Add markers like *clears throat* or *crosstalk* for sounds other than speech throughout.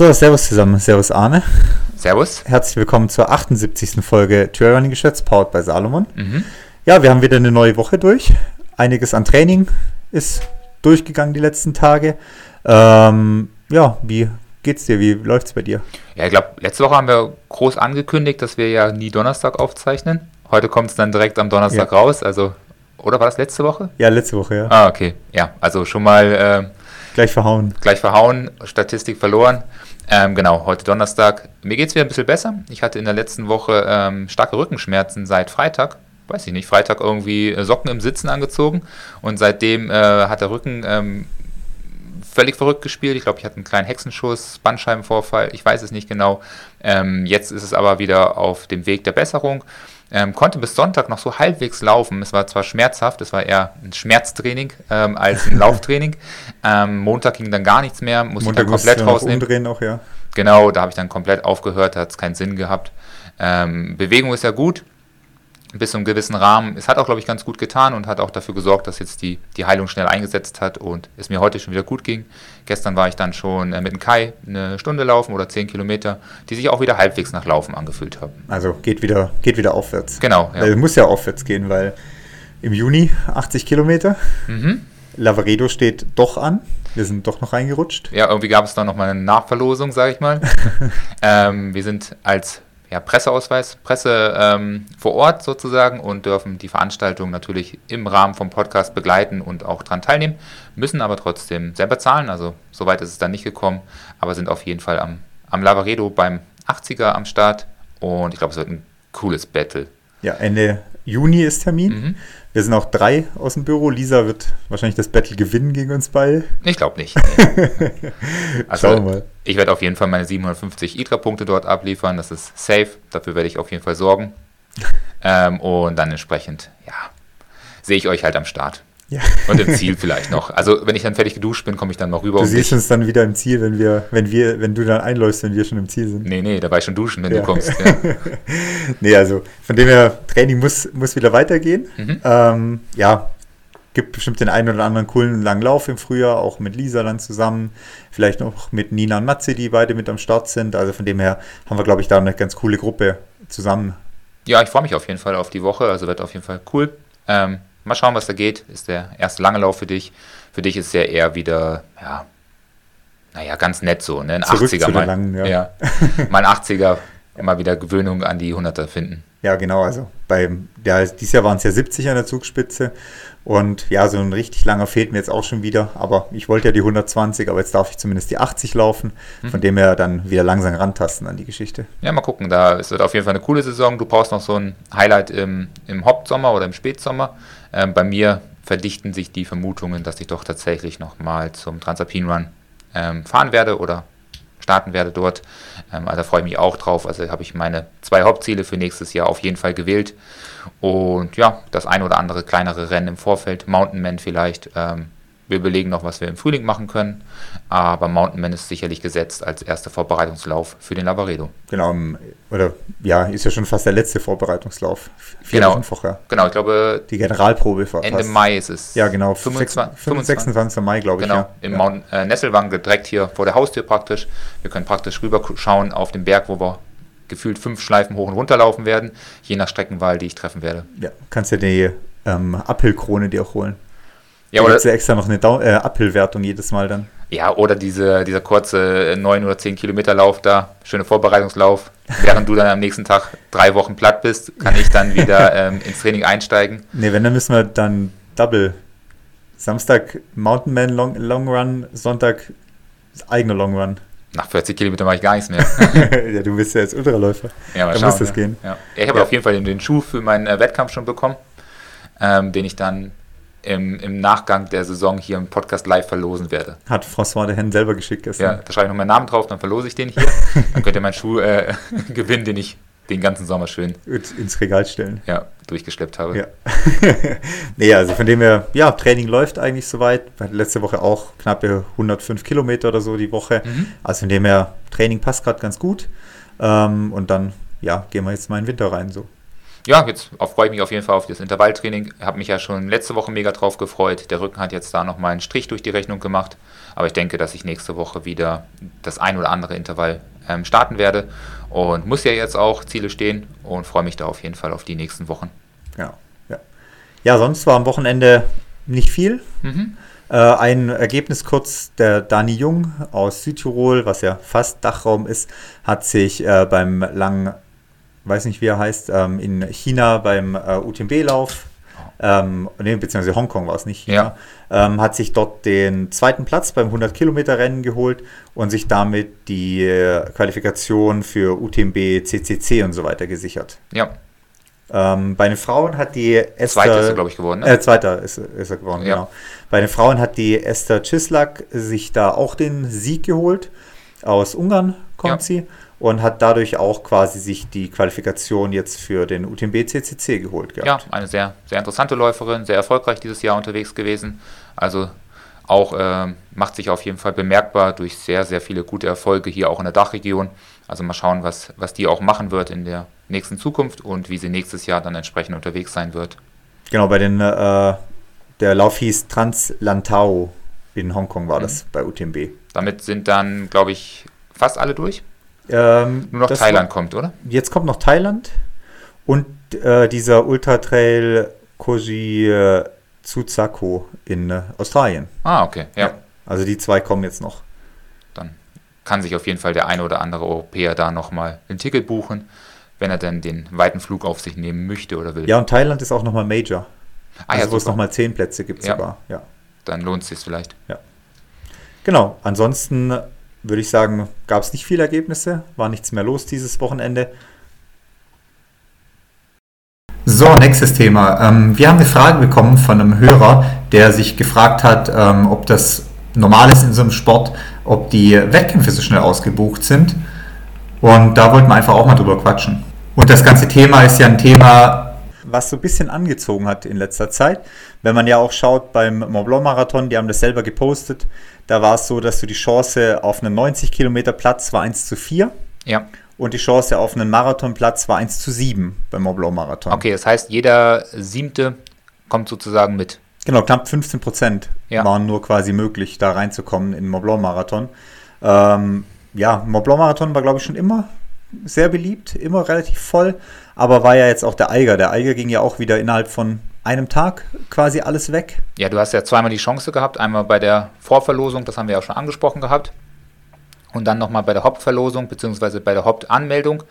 So, servus zusammen, servus Arne. Servus. Herzlich willkommen zur 78. Folge Trailrunning Geschätz, powered bei Salomon. Mhm. Ja, wir haben wieder eine neue Woche durch. Einiges an Training ist durchgegangen die letzten Tage. Ähm, ja, wie geht's dir? Wie läuft's bei dir? Ja, ich glaube, letzte Woche haben wir groß angekündigt, dass wir ja nie Donnerstag aufzeichnen. Heute kommt es dann direkt am Donnerstag Ja. raus. Also, oder war das letzte Woche? Ja, letzte Woche, ja. Ah, okay. Ja, also schon mal äh, Gleich verhauen. gleich verhauen, Statistik verloren. Ähm, genau, heute Donnerstag. Mir geht es wieder ein bisschen besser. Ich hatte in der letzten Woche ähm, starke Rückenschmerzen seit Freitag. Weiß ich nicht, Freitag irgendwie äh, Socken im Sitzen angezogen und seitdem äh, hat der Rücken ähm, völlig verrückt gespielt. Ich glaube, ich hatte einen kleinen Hexenschuss, Bandscheibenvorfall, ich weiß es nicht genau. Ähm, jetzt ist es aber wieder auf dem Weg der Besserung. Ähm, konnte bis Sonntag noch so halbwegs laufen. Es war zwar schmerzhaft, es war eher ein Schmerztraining ähm, als ein *laughs* Lauftraining. Ähm, Montag ging dann gar nichts mehr, musste ich dann komplett rausnehmen. umdrehen auch, ja. Genau, da habe ich dann komplett aufgehört, da hat es keinen Sinn gehabt. Ähm, Bewegung ist ja gut, bis zu einem gewissen Rahmen. Es hat auch, glaube ich, ganz gut getan und hat auch dafür gesorgt, dass jetzt die, die Heilung schnell eingesetzt hat und es mir heute schon wieder gut ging. Gestern war ich dann schon äh, mit dem Kai eine Stunde laufen oder 10 Kilometer, die sich auch wieder halbwegs nach Laufen angefühlt haben. Also geht wieder, geht wieder aufwärts. Genau, ja. muss ja aufwärts gehen, weil im Juni 80 Kilometer. Mhm. Lavaredo steht doch an. Wir sind doch noch reingerutscht. Ja, irgendwie gab es dann nochmal eine Nachverlosung, sage ich mal. *laughs* ähm, wir sind als ja, Presseausweis, Presse ähm, vor Ort sozusagen und dürfen die Veranstaltung natürlich im Rahmen vom Podcast begleiten und auch dran teilnehmen, müssen aber trotzdem selber zahlen. Also soweit ist es dann nicht gekommen, aber sind auf jeden Fall am, am Lavaredo beim 80er am Start und ich glaube, es wird ein cooles Battle. Ja, Ende Juni ist Termin. Mhm. Wir sind auch drei aus dem Büro. Lisa wird wahrscheinlich das Battle gewinnen gegen uns beide. Ich glaube nicht. *laughs* Nee. Also, Schauen wir mal. Ich werde auf jeden Fall meine 750 ITRA-Punkte dort abliefern. Das ist safe. Dafür werde ich auf jeden Fall sorgen. *laughs* ähm, und dann entsprechend, ja, sehe ich euch halt am Start. Ja. Und im Ziel vielleicht noch. Also, wenn ich dann fertig geduscht bin, komme ich dann mal rüber. Du und siehst uns dann wieder im Ziel, wenn wir, wenn wir, wenn du dann einläufst, wenn wir schon im Ziel sind. Nee, nee, da war ich schon duschen, wenn Ja. du kommst. *laughs* Ja. Nee, also von dem her, Training muss, muss wieder weitergehen. Mhm. Ähm, ja, gibt bestimmt den einen oder anderen coolen langen Lauf im Frühjahr, auch mit Lisa dann zusammen. Vielleicht noch mit Nina und Matze, die beide mit am Start sind. Also von dem her haben wir, glaube ich, da eine ganz coole Gruppe zusammen. ja, ich freue mich auf jeden Fall auf die Woche. Also, wird auf jeden Fall cool. Ähm, mal schauen, was da geht. Ist der erste lange Lauf für dich. Für dich ist es ja eher wieder, ja, naja, ganz nett so, ne? Ein Zurück 80er zu den mal. langen, ja. ja. *laughs* Mal ein 80er, immer wieder Gewöhnung an die 100er finden. Ja, genau. Also beim, ja, dieses Jahr waren es ja 70 an der Zugspitze. Und ja, so ein richtig langer fehlt mir jetzt auch schon wieder. Aber ich wollte ja die 120, aber jetzt darf ich zumindest die 80 laufen. Von dem her dann wieder langsam rantasten an die Geschichte. Ja, mal gucken. Da es wird auf jeden Fall eine coole Saison. Du brauchst noch so ein Highlight im, im Hauptsommer oder im Spätsommer. Ähm, bei mir verdichten sich die Vermutungen, dass ich doch tatsächlich nochmal zum Transalpine Run ähm, fahren werde oder starten werde dort. Ähm, also da freue ich mich auch drauf. Also habe ich meine zwei Hauptziele für nächstes Jahr auf jeden Fall gewählt. Und ja, das ein oder andere kleinere Rennen im Vorfeld, Mountain Man vielleicht. Ähm, wir überlegen noch, was wir im Frühling machen können. Aber Mountain Man ist sicherlich gesetzt als erster Vorbereitungslauf für den Lavaredo. Genau, oder ja, ist ja schon fast der letzte Vorbereitungslauf. Vier Genau. Wochen vorher. Genau, ich glaube, Die Generalprobe war Ende fast. Mai ist es. Ja, genau. 25, 25, 26. Mai, glaube ich. Genau, ja. im ja. Mount äh, Nesselwang, direkt hier vor der Haustür praktisch. Wir können praktisch rüber schauen auf den Berg, wo wir gefühlt fünf Schleifen hoch und runter laufen werden, je nach Streckenwahl, die ich treffen werde. ja. Kannst ja die ähm, Uphill-Krone dir auch holen. Ja, da oder, gibt's ja extra noch eine Dau äh, Uphill-Wertung jedes Mal dann. ja, oder diese, dieser kurze 9 oder 10 Kilometer Lauf da, schöne Vorbereitungslauf. Während du dann am nächsten Tag drei Wochen platt bist, kann ich dann wieder *laughs* ähm, ins Training einsteigen. Ne, wenn, dann müssen wir dann Double. Samstag Mountain Man Long, Long Run, Sonntag eigener Long Run. Nach 40 Kilometern mache ich gar nichts mehr. *laughs* ja, du bist ja jetzt Ultraläufer. Ja, mal Da schauen, muss das ja. gehen. Ja. Ich habe Ja. auf jeden Fall den, den Schuh für meinen äh, Wettkampf schon bekommen, ähm, den ich dann im, im Nachgang der Saison hier im Podcast live verlosen werde. Hat François de Hen selber geschickt Ja, gestern. da schreibe ich noch meinen Namen drauf, dann verlose ich den hier. *laughs* Dann könnt ihr meinen Schuh äh, *laughs* gewinnen, den ich den ganzen Sommer schön ins Regal stellen. ja, durchgeschleppt habe. Ja. *laughs* nee, also von dem her, ja, Training läuft eigentlich soweit. Letzte Woche auch knappe 105 Kilometer oder so die Woche. Mhm. Also von dem her, Training passt gerade ganz gut. Ähm, und dann, ja, gehen wir jetzt mal in den Winter rein so. Ja, jetzt freue ich mich auf jeden Fall auf das Intervalltraining. Habe mich ja schon letzte Woche mega drauf gefreut. Der Rücken hat jetzt da nochmal einen Strich durch die Rechnung gemacht. Aber ich denke, dass ich nächste Woche wieder das ein oder andere Intervall ähm, starten werde. Und muss ja jetzt auch Ziele stehen und freue mich da auf jeden Fall auf die nächsten Wochen. Ja, ja. ja sonst war am Wochenende nicht viel. Mhm. Äh, ein Ergebnis kurz, der Dani Jung aus Südtirol, was ja fast Dachraum ist, hat sich äh, beim langen weiß nicht wie er heißt, ähm, in China beim äh, UTMB-Lauf, ähm, nee, beziehungsweise Hongkong war es nicht China, ja. ähm, hat sich dort den zweiten Platz beim 100-Kilometer-Rennen geholt und sich damit die äh, Qualifikation für UTMB, CCC und so weiter gesichert. Ja. Ähm, bei den Frauen hat die Esther. Zweiter ist er, glaube ich, geworden. Ne? Äh, Zweiter ist, ist er geworden, ja. genau. Bei den Frauen hat die Esther Cislak sich da auch den Sieg geholt. Aus Ungarn kommt ja. sie und hat dadurch auch quasi sich die Qualifikation jetzt für den UTMB CCC geholt gehabt. Ja, eine sehr, sehr interessante Läuferin, sehr erfolgreich dieses Jahr unterwegs gewesen. Also auch äh, macht sich auf jeden Fall bemerkbar durch sehr, sehr viele gute Erfolge hier auch in der Dachregion. Also mal schauen, was, was die auch machen wird in der nächsten Zukunft und wie sie nächstes Jahr dann entsprechend unterwegs sein wird. Genau, bei den, äh, der Lauf hieß Translantau in Hongkong war mhm. das bei UTMB. Damit sind dann, glaube ich, fast alle durch. Ähm, Nur noch Thailand war, kommt, oder? Jetzt kommt noch Thailand und äh, dieser Ultra Trail Koji äh, Tsuzako in äh, Australien. Ah, okay, ja. ja. Also die zwei kommen jetzt noch. Dann kann sich auf jeden Fall der eine oder andere Europäer da nochmal ein Ticket buchen, wenn er dann den weiten Flug auf sich nehmen möchte oder will. Ja, und Thailand ist auch nochmal Major. Ah, also ja, wo es nochmal zehn Plätze gibt ja. sogar. Ja. Dann lohnt es sich vielleicht. Ja. Genau, ansonsten würde ich sagen, gab es nicht viele Ergebnisse, war nichts mehr los dieses Wochenende. So, nächstes Thema. Ähm, wir haben eine Frage bekommen von einem Hörer, der sich gefragt hat, ähm, ob das normal ist in so einem Sport, ob die Wettkämpfe so schnell ausgebucht sind. Und da wollten wir einfach auch mal drüber quatschen. Und das ganze Thema ist ja ein Thema, was so ein bisschen angezogen hat in letzter Zeit. Wenn man ja auch schaut beim Mont Blanc Marathon, die haben das selber gepostet, da war es so, dass du die Chance auf einen 90 Kilometer Platz war 1 zu 4. Ja. Und die Chance auf einen Marathonplatz war 1 zu 7 beim Mont Blanc Marathon. Okay, das heißt, jeder siebte kommt sozusagen mit. Genau, knapp 15 Prozent ja. waren nur quasi möglich, da reinzukommen in den Mont Blanc Marathon. Ähm, ja, Mont Blanc Marathon war, glaube ich, schon immer sehr beliebt, immer relativ voll, aber war ja jetzt auch der Eiger. Der Eiger ging ja auch wieder innerhalb von einem Tag quasi alles weg. Ja, du hast ja zweimal die Chance gehabt. Einmal bei der Vorverlosung, das haben wir ja auch schon angesprochen gehabt. Und dann nochmal bei der Hauptverlosung, beziehungsweise bei der Hauptanmeldung.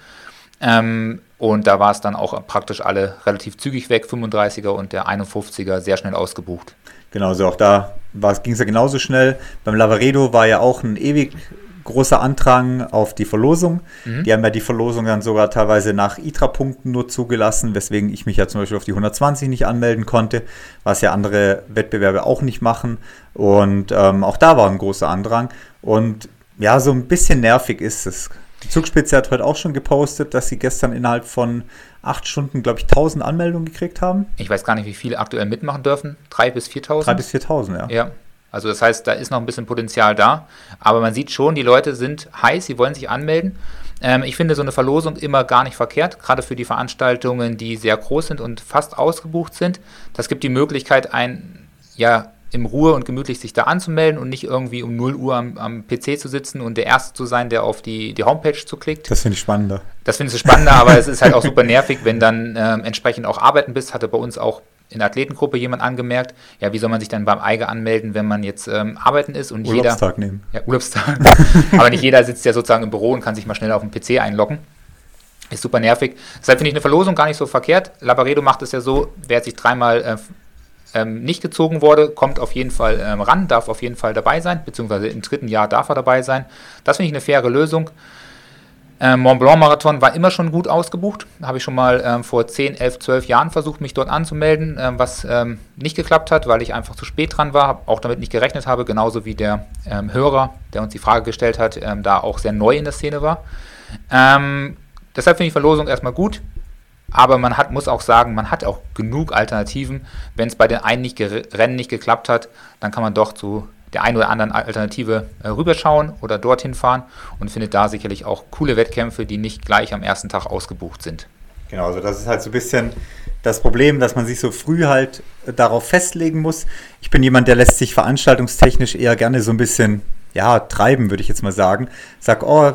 Ähm, und da war es dann auch praktisch alle relativ zügig weg, 35er und der 51er sehr schnell ausgebucht. Genau, so auch da ging es ja genauso schnell. Beim Lavaredo war ja auch ein ewig großer Andrang auf die Verlosung. Mhm. Die haben ja die Verlosung dann sogar teilweise nach ITRA-Punkten nur zugelassen, weswegen ich mich ja zum Beispiel auf die 120 nicht anmelden konnte, was ja andere Wettbewerbe auch nicht machen. Und ähm, auch da war ein großer Andrang. Und ja, so ein bisschen nervig ist es. Die Zugspitze hat heute auch schon gepostet, dass sie gestern innerhalb von acht Stunden, glaube ich, 1000 Anmeldungen gekriegt haben. Ich weiß gar nicht, wie viele aktuell mitmachen dürfen. Drei bis 4000? Drei bis 4000, ja. Ja, also das heißt, da ist noch ein bisschen Potenzial da. Aber man sieht schon, die Leute sind heiß, sie wollen sich anmelden. Ähm, ich finde so eine Verlosung immer gar nicht verkehrt, gerade für die Veranstaltungen, die sehr groß sind und fast ausgebucht sind. Das gibt die Möglichkeit, ein, ja, im Ruhe und gemütlich sich da anzumelden und nicht irgendwie um 0 Uhr am, am PC zu sitzen und der Erste zu sein, der auf die, die Homepage zuklickt. Das finde ich spannender. Das finde ich spannender, aber es ist halt auch super nervig, wenn dann ähm, entsprechend auch arbeiten bist. Hatte bei uns auch in der Athletengruppe jemand angemerkt, ja, wie soll man sich dann beim Eige anmelden, wenn man jetzt ähm, arbeiten ist und Urlaubstag jeder, nehmen. Ja, Urlaubstag. *laughs* Aber nicht jeder sitzt ja sozusagen im Büro und kann sich mal schnell auf den PC einloggen. Ist super nervig. Deshalb finde ich eine Verlosung gar nicht so verkehrt. Labaredo macht es ja so, wer sich dreimal äh, ähm, nicht gezogen wurde, kommt auf jeden Fall ähm, ran, darf auf jeden Fall dabei sein, beziehungsweise im dritten Jahr darf er dabei sein. Das finde ich eine faire Lösung. Ähm, Mont Blanc Marathon war immer schon gut ausgebucht. Habe ich schon mal ähm, vor 10, 11, 12 Jahren versucht, mich dort anzumelden, ähm, was ähm, nicht geklappt hat, weil ich einfach zu spät dran war, auch damit nicht gerechnet habe, genauso wie der ähm, Hörer, der uns die Frage gestellt hat, ähm, da auch sehr neu in der Szene war. deshalb finde ich Verlosung erstmal gut. Aber man hat, muss auch sagen, man hat auch genug Alternativen. Wenn es bei den einen nicht Rennen nicht geklappt hat, dann kann man doch zu der einen oder anderen Alternative äh, rüberschauen oder dorthin fahren und findet da sicherlich auch coole Wettkämpfe, die nicht gleich am ersten Tag ausgebucht sind. Genau, also das ist halt so ein bisschen das Problem, dass man sich so früh halt darauf festlegen muss. Ich bin jemand, der lässt sich veranstaltungstechnisch eher gerne so ein bisschen, ja, treiben, würde ich jetzt mal sagen. Sag, oh,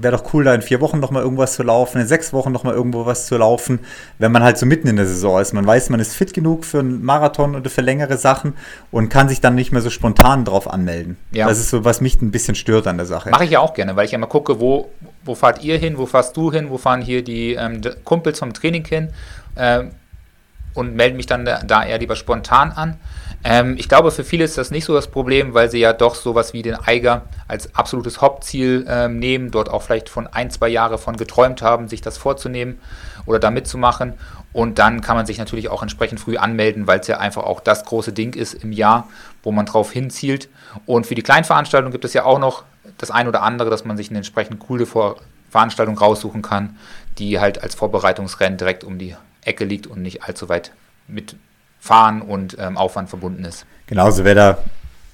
wäre doch cool, da in vier Wochen nochmal irgendwas zu laufen, in sechs Wochen nochmal irgendwo was zu laufen, wenn man halt so mitten in der Saison ist. Man weiß, man ist fit genug für einen Marathon oder für längere Sachen und kann sich dann nicht mehr so spontan drauf anmelden. Ja. Das ist so, was mich ein bisschen stört an der Sache. Mache ich ja auch gerne, weil ich immer gucke, wo, wo fahrt ihr hin, wo fährst du hin, wo fahren hier die ähm, Kumpels vom Training hin ähm, und melde mich dann da, eher lieber spontan an. Ähm, ich glaube, für viele ist das nicht so das Problem, weil sie ja doch sowas wie den Eiger als absolutes Hauptziel ähm, nehmen, dort auch vielleicht von ein, zwei Jahre von geträumt haben, sich das vorzunehmen oder da mitzumachen. Und dann kann man sich natürlich auch entsprechend früh anmelden, weil es ja einfach auch das große Ding ist im Jahr, wo man drauf hinzielt. Und für die Kleinveranstaltung gibt es ja auch noch das ein oder andere, dass man sich eine entsprechend coole Vor Veranstaltung raussuchen kann, die halt als Vorbereitungsrennen direkt um die Ecke liegt und nicht allzu weit mit Fahren und ähm, Aufwand verbunden ist. Genauso, wer da ein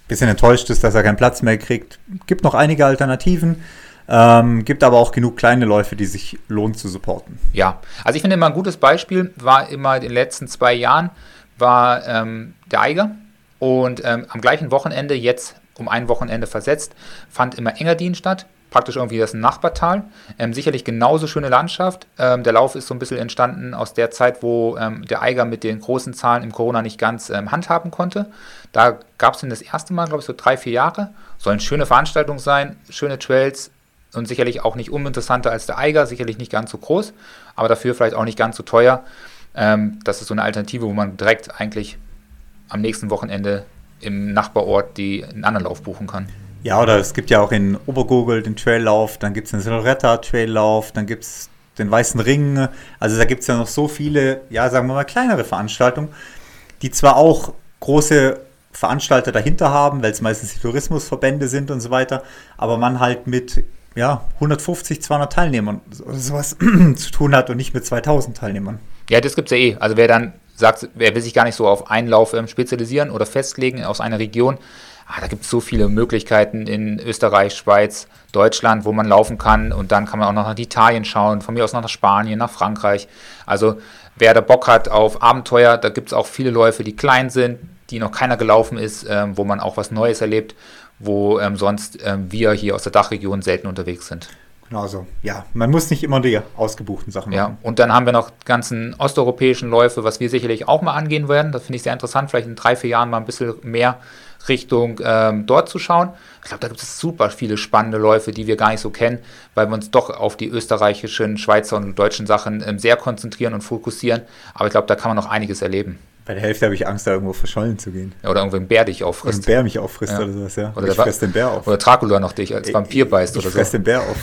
bisschen enttäuscht ist, dass er keinen Platz mehr kriegt, gibt noch einige Alternativen. Ähm, gibt aber auch genug kleine Läufe, die sich lohnt zu supporten. Ja, also ich finde immer ein gutes Beispiel war immer in den letzten zwei Jahren war ähm, der Eiger und ähm, am gleichen Wochenende, jetzt um ein Wochenende versetzt, fand immer Engadin statt praktisch irgendwie das Nachbartal. Ähm, sicherlich genauso schöne Landschaft. Ähm, der Lauf ist so ein bisschen entstanden aus der Zeit, wo ähm, der Eiger mit den großen Zahlen im Corona nicht ganz ähm, handhaben konnte. Da gab es ihn das erste Mal, glaube ich, so drei, vier Jahre. Soll eine schöne Veranstaltung sein, schöne Trails und sicherlich auch nicht uninteressanter als der Eiger, sicherlich nicht ganz so groß, aber dafür vielleicht auch nicht ganz so teuer. Ähm, das ist so eine Alternative, wo man direkt eigentlich am nächsten Wochenende im Nachbarort die, einen anderen Lauf buchen kann. Ja, oder es gibt ja auch in Obergurgel den Traillauf, dann gibt es den Siloretta-Traillauf, dann gibt es den Weißen Ring. Also da gibt es ja noch so viele, ja, sagen wir mal, kleinere Veranstaltungen, die zwar auch große Veranstalter dahinter haben, weil es meistens die Tourismusverbände sind und so weiter, aber man halt mit ja, 150, 200 Teilnehmern oder sowas *clears throat* zu tun hat und nicht mit 2000 Teilnehmern. Ja, das gibt es ja eh. Also wer dann sagt, wer will sich gar nicht so auf einen Lauf ähm, spezialisieren oder festlegen aus einer Region, ah, da gibt es so viele Möglichkeiten in Österreich, Schweiz, Deutschland, wo man laufen kann. Und dann kann man auch noch nach Italien schauen, von mir aus noch nach Spanien, nach Frankreich. Also wer da Bock hat auf Abenteuer, da gibt es auch viele Läufe, die klein sind, die noch keiner gelaufen ist, ähm, wo man auch was Neues erlebt, wo ähm, sonst ähm, wir hier aus der Dachregion selten unterwegs sind. Genau so. Ja, man muss nicht immer die ausgebuchten Sachen machen. Ja, und dann haben wir noch die ganzen osteuropäischen Läufe, was wir sicherlich auch mal angehen werden. Das finde ich sehr interessant, vielleicht in drei, vier Jahren mal ein bisschen mehr Richtung ähm, dort zu schauen. Ich glaube, da gibt es super viele spannende Läufe, die wir gar nicht so kennen, weil wir uns doch auf die österreichischen, Schweizer und deutschen Sachen ähm, sehr konzentrieren und fokussieren. Aber ich glaube, da kann man noch einiges erleben. Bei der Hälfte habe ich Angst, da irgendwo verschollen zu gehen. Ja, oder irgendwo ein Bär dich auffrisst. Oder ein Bär mich auffrisst ja. oder sowas, ja. Oder, ich fress den Bär auf. Oder Dracula noch dich als Vampir beißt ich oder so. Ich fress den Bär auf.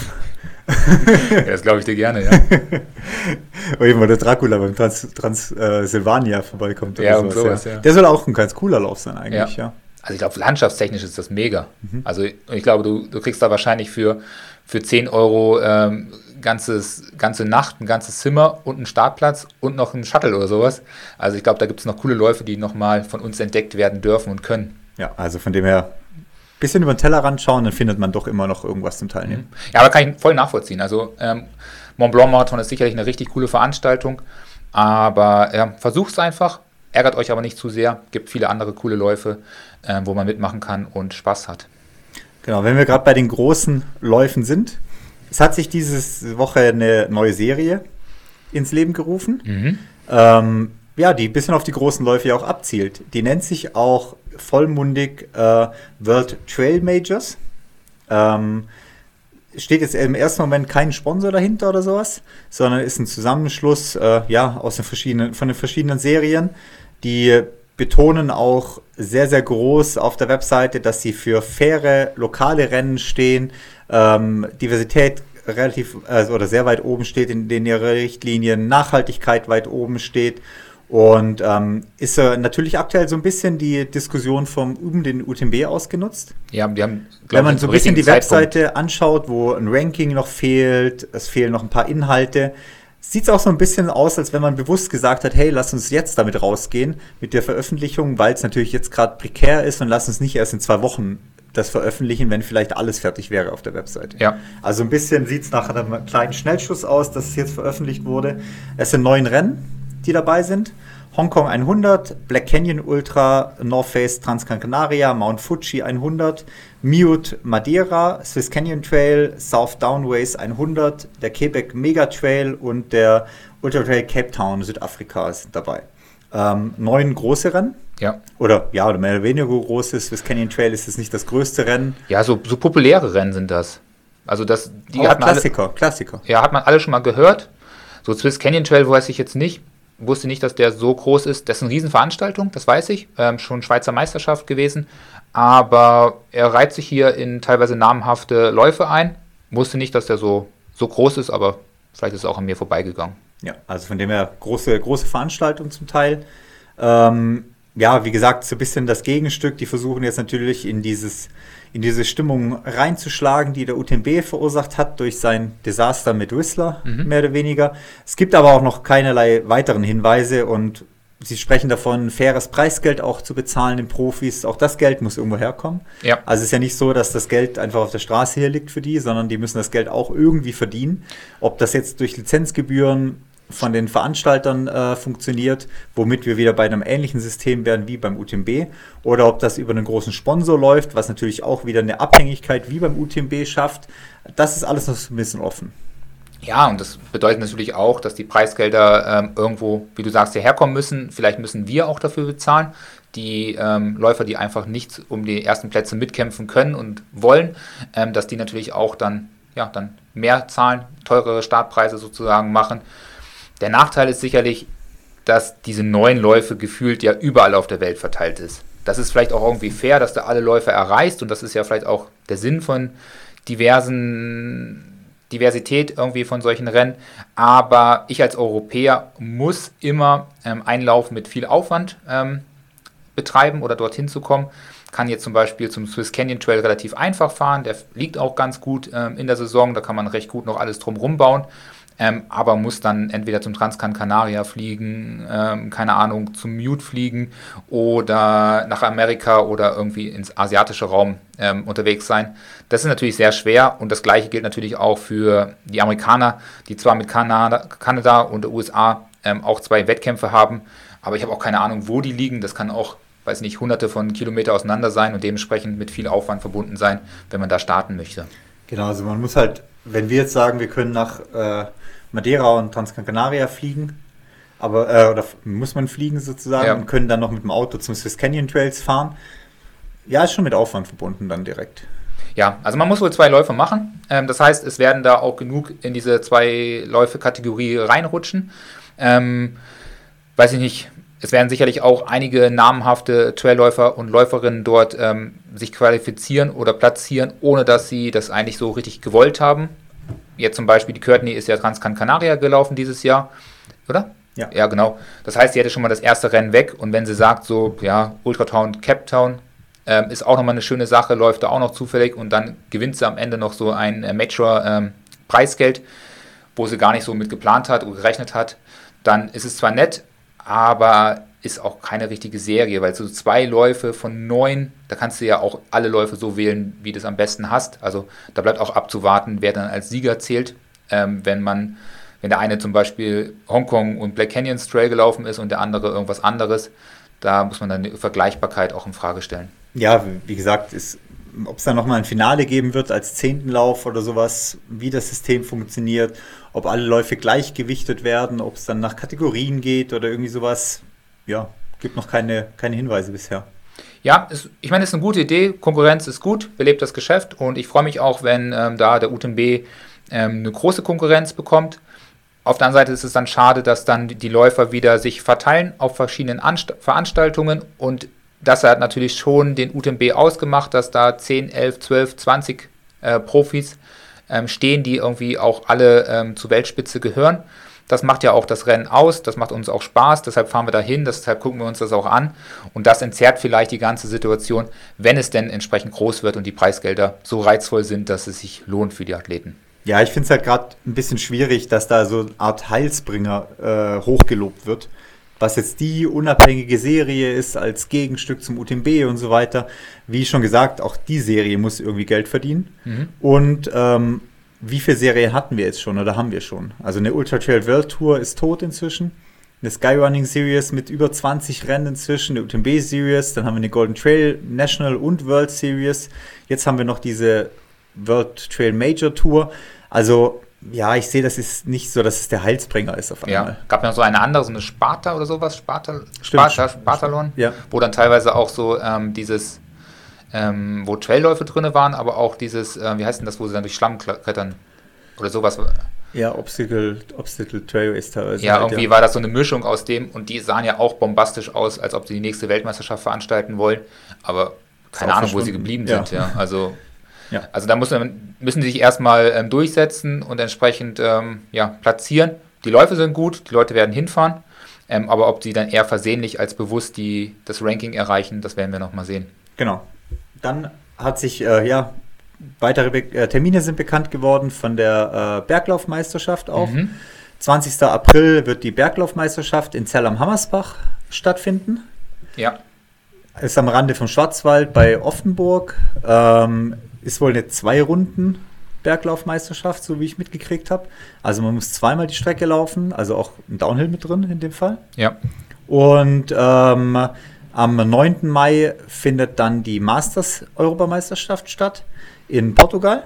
*laughs* ja, das glaube ich dir gerne, ja. *laughs* oder eben, der Dracula beim Transsilvania Trans, äh, vorbeikommt. Oder ja, sowas, sowas ja. Der soll auch ein ganz cooler Lauf sein eigentlich, ja. Also ich glaube, landschaftstechnisch ist das mega. Mhm. Also ich glaube, du, du kriegst da wahrscheinlich für, für 10 Euro ähm, ganzes, ganze Nacht, ein ganzes Zimmer und einen Startplatz und noch einen Shuttle oder sowas. Also ich glaube, da gibt es noch coole Läufe, die nochmal von uns entdeckt werden dürfen und können. Ja, also von dem her ein bisschen über den Tellerrand schauen, dann findet man doch immer noch irgendwas zum Teilnehmen. Mhm. Ja, aber kann ich voll nachvollziehen. Also ähm, Mont Blanc Marathon ist sicherlich eine richtig coole Veranstaltung, aber ja, es einfach, ärgert euch aber nicht zu sehr, gibt viele andere coole Läufe äh, wo man mitmachen kann und Spaß hat. Genau, wenn wir gerade bei den großen Läufen sind, es hat sich diese Woche eine neue Serie ins Leben gerufen. Mhm. Ähm, ja, die ein bisschen auf die großen Läufe ja auch abzielt. Die nennt sich auch vollmundig äh, World Trail Majors. Ähm, steht jetzt im ersten Moment kein Sponsor dahinter oder sowas, sondern ist ein Zusammenschluss äh, ja, aus den verschiedenen, von den verschiedenen Serien, die betonen auch sehr, sehr groß auf der Webseite, dass sie für faire lokale Rennen stehen, ähm, Diversität relativ also, oder sehr weit oben steht in, in ihrer Richtlinien, Nachhaltigkeit weit oben steht. Und ähm, ist äh, natürlich aktuell so ein bisschen die Diskussion vom Üben den UTMB ausgenutzt. Ja, wir haben, Wenn man so ein bisschen die Webseite Zeitpunkt. anschaut, wo ein Ranking noch fehlt, es fehlen noch ein paar Inhalte, sieht es auch so ein bisschen aus, als wenn man bewusst gesagt hat, hey, lass uns jetzt damit rausgehen mit der Veröffentlichung, weil es natürlich jetzt gerade prekär ist und lass uns nicht erst in zwei Wochen das veröffentlichen, wenn vielleicht alles fertig wäre auf der Webseite. Ja. Also ein bisschen sieht es nach einem kleinen Schnellschuss aus, dass es jetzt veröffentlicht wurde. Es sind neun Rennen, die dabei sind. Hongkong 100, Black Canyon Ultra, North Face Transcan Canaria, Mount Fuji 100, Mute Madeira, Swiss Canyon Trail, South Downways 100, der Quebec Mega Trail und der Ultra Trail Cape Town Südafrika sind dabei. Ähm, neun große Rennen. Ja. Oder ja, oder mehr oder weniger große. Swiss Canyon Trail ist jetzt nicht das größte Rennen. Ja, so, so populäre Rennen sind das. Also das, die Auch hat Klassiker, alle, Klassiker. Ja, hat man alle schon mal gehört. So Swiss Canyon Trail weiß ich jetzt nicht wusste nicht, dass der so groß ist. Das ist eine Riesenveranstaltung, das weiß ich. Ähm, schon Schweizer Meisterschaft gewesen. Aber er reiht sich hier in teilweise namhafte Läufe ein. Wusste nicht, dass der so, so groß ist, aber vielleicht ist es auch an mir vorbeigegangen. Ja, also von dem her große, große Veranstaltung zum Teil. Ähm, ja, wie gesagt, so ein bisschen das Gegenstück. Die versuchen jetzt natürlich in dieses in diese Stimmung reinzuschlagen, die der UTMB verursacht hat durch sein Desaster mit Whistler, mhm. mehr oder weniger. Es gibt aber auch noch keinerlei weiteren Hinweise und Sie sprechen davon, faires Preisgeld auch zu bezahlen den Profis. Auch das Geld muss irgendwo herkommen. Ja. Also es ist ja nicht so, dass das Geld einfach auf der Straße hier liegt für die, sondern die müssen das Geld auch irgendwie verdienen. Ob das jetzt durch Lizenzgebühren von den Veranstaltern äh, funktioniert, womit wir wieder bei einem ähnlichen System werden wie beim UTMB, oder ob das über einen großen Sponsor läuft, was natürlich auch wieder eine Abhängigkeit wie beim UTMB schafft. Das ist alles noch ein bisschen offen. Ja, und das bedeutet natürlich auch, dass die Preisgelder ähm, irgendwo, wie du sagst, hierherkommen müssen. Vielleicht müssen wir auch dafür bezahlen. Die ähm, Läufer, die einfach nicht um die ersten Plätze mitkämpfen können und wollen, ähm, dass die natürlich auch dann, ja, dann mehr zahlen, teurere Startpreise sozusagen machen. Der Nachteil ist sicherlich, dass diese neuen Läufe gefühlt ja überall auf der Welt verteilt ist. Das ist vielleicht auch irgendwie fair, dass du alle Läufe erreichst und das ist ja vielleicht auch der Sinn von diversen Diversität irgendwie von solchen Rennen. Aber ich als Europäer muss immer ähm, einen Lauf mit viel Aufwand ähm, betreiben oder dorthin zu kommen. Kann jetzt zum Beispiel zum Swiss Canyon Trail relativ einfach fahren. Der liegt auch ganz gut ähm, in der Saison. Da kann man recht gut noch alles drumherum bauen ähm, aber muss dann entweder zum Transcan Canaria fliegen, ähm, keine Ahnung, zum Mute fliegen oder nach Amerika oder irgendwie ins asiatische Raum ähm, unterwegs sein. Das ist natürlich sehr schwer und das gleiche gilt natürlich auch für die Amerikaner, die zwar mit Kanada, Kanada und den USA ähm, auch zwei Wettkämpfe haben, aber ich habe auch keine Ahnung, wo die liegen. Das kann auch weiß nicht, hunderte von Kilometer auseinander sein und dementsprechend mit viel Aufwand verbunden sein, wenn man da starten möchte. Genau, also man muss halt, wenn wir jetzt sagen, wir können nach äh, Madeira und Transcan Canaria fliegen. Aber, äh, oder muss man fliegen sozusagen ja. und können dann noch mit dem Auto zum Swiss Canyon Trails fahren. Ja, ist schon mit Aufwand verbunden dann direkt. Ja, also man muss wohl zwei Läufe machen. Ähm, das heißt, es werden da auch genug in diese zwei Läufe-Kategorie reinrutschen. Ähm, weiß ich nicht, es werden sicherlich auch einige namhafte Trailläufer und Läuferinnen dort ähm, sich qualifizieren oder platzieren, ohne dass sie das eigentlich so richtig gewollt haben. Jetzt zum Beispiel, die Courtney ist ja Transcan Canaria gelaufen dieses Jahr, oder? Ja. Ja, genau. Das heißt, sie hätte schon mal das erste Rennen weg und wenn sie sagt, so, ja, Ultratown, Cape Town, ähm, ist auch nochmal eine schöne Sache, läuft da auch noch zufällig und dann gewinnt sie am Ende noch so ein äh, Major-Preisgeld, ähm, wo sie gar nicht so mit geplant hat oder gerechnet hat, dann ist es zwar nett, aber ist auch keine richtige Serie, weil so zwei Läufe von neun, da kannst du ja auch alle Läufe so wählen, wie du es am besten hast. Also da bleibt auch abzuwarten, wer dann als Sieger zählt. Ähm, wenn man, wenn der eine zum Beispiel Hongkong und Black Canyon Trail gelaufen ist und der andere irgendwas anderes, da muss man dann die Vergleichbarkeit auch in Frage stellen. Ja, wie gesagt, ob es dann nochmal ein Finale geben wird als zehnten Lauf oder sowas, wie das System funktioniert, ob alle Läufe gleichgewichtet werden, ob es dann nach Kategorien geht oder irgendwie sowas, ja, gibt noch keine, keine Hinweise bisher. Ja, es, ich meine, es ist eine gute Idee. Konkurrenz ist gut, belebt das Geschäft und ich freue mich auch, wenn ähm, da der UTMB ähm, eine große Konkurrenz bekommt. Auf der anderen Seite ist es dann schade, dass dann die Läufer wieder sich verteilen auf verschiedenen Anst Veranstaltungen und das hat natürlich schon den UTMB ausgemacht, dass da 10, 11, 12, 20 äh, Profis ähm, stehen, die irgendwie auch alle ähm, zur Weltspitze gehören. Das macht ja auch das Rennen aus, das macht uns auch Spaß, deshalb fahren wir dahin, deshalb gucken wir uns das auch an. Und das entzerrt vielleicht die ganze Situation, wenn es denn entsprechend groß wird und die Preisgelder so reizvoll sind, dass es sich lohnt für die Athleten. Ja, ich finde es halt gerade ein bisschen schwierig, dass da so eine Art Heilsbringer äh, hochgelobt wird. Was jetzt die unabhängige Serie ist als Gegenstück zum UTMB und so weiter. Wie schon gesagt, auch die Serie muss irgendwie Geld verdienen. Mhm. Und ähm, wie viele Serien hatten wir jetzt schon oder haben wir schon? Also eine Ultra Trail World Tour ist tot inzwischen. Eine Skyrunning Series mit über 20 Rennen inzwischen, eine UTMB Series, dann haben wir eine Golden Trail National und World Series. Jetzt haben wir noch diese World Trail Major Tour. Also ja, ich sehe, das ist nicht so, dass es der Heilsbringer ist auf einmal. Ja, gab ja noch so eine andere, so eine Sparta oder sowas, Sparta, Sparta, Spartalon, ja. wo dann teilweise auch so ähm, dieses, ähm, wo Trailläufe drin waren, aber auch dieses, äh, wie heißt denn das, wo sie dann durch Schlamm klettern oder sowas. Ja, Obstacle, Obstacle Trail ist teilweise. Ja, halt, irgendwie ja. war das so eine Mischung aus dem und die sahen ja auch bombastisch aus, als ob sie die nächste Weltmeisterschaft veranstalten wollen, aber keine Ahnung, wo sie geblieben ja. sind, ja. Also ja. Also da müssen, müssen sie sich erstmal ähm, durchsetzen und entsprechend ähm, ja, platzieren. Die Läufe sind gut, die Leute werden hinfahren, ähm, aber ob sie dann eher versehentlich als bewusst die, das Ranking erreichen, das werden wir nochmal sehen. Genau. Dann hat sich, äh, ja, weitere Be äh, Termine sind bekannt geworden von der äh, Berglaufmeisterschaft auch. Mhm. 20. April wird die Berglaufmeisterschaft in Zell am Hammersbach stattfinden. Ja. Ist am Rande vom Schwarzwald bei Offenburg. Ähm, ist wohl eine Zwei-Runden Berglaufmeisterschaft, so wie ich mitgekriegt habe. Also man muss zweimal die Strecke laufen, also auch ein Downhill mit drin in dem Fall. Ja. Und ähm, am 9. Mai findet dann die Masters-Europameisterschaft statt in Portugal.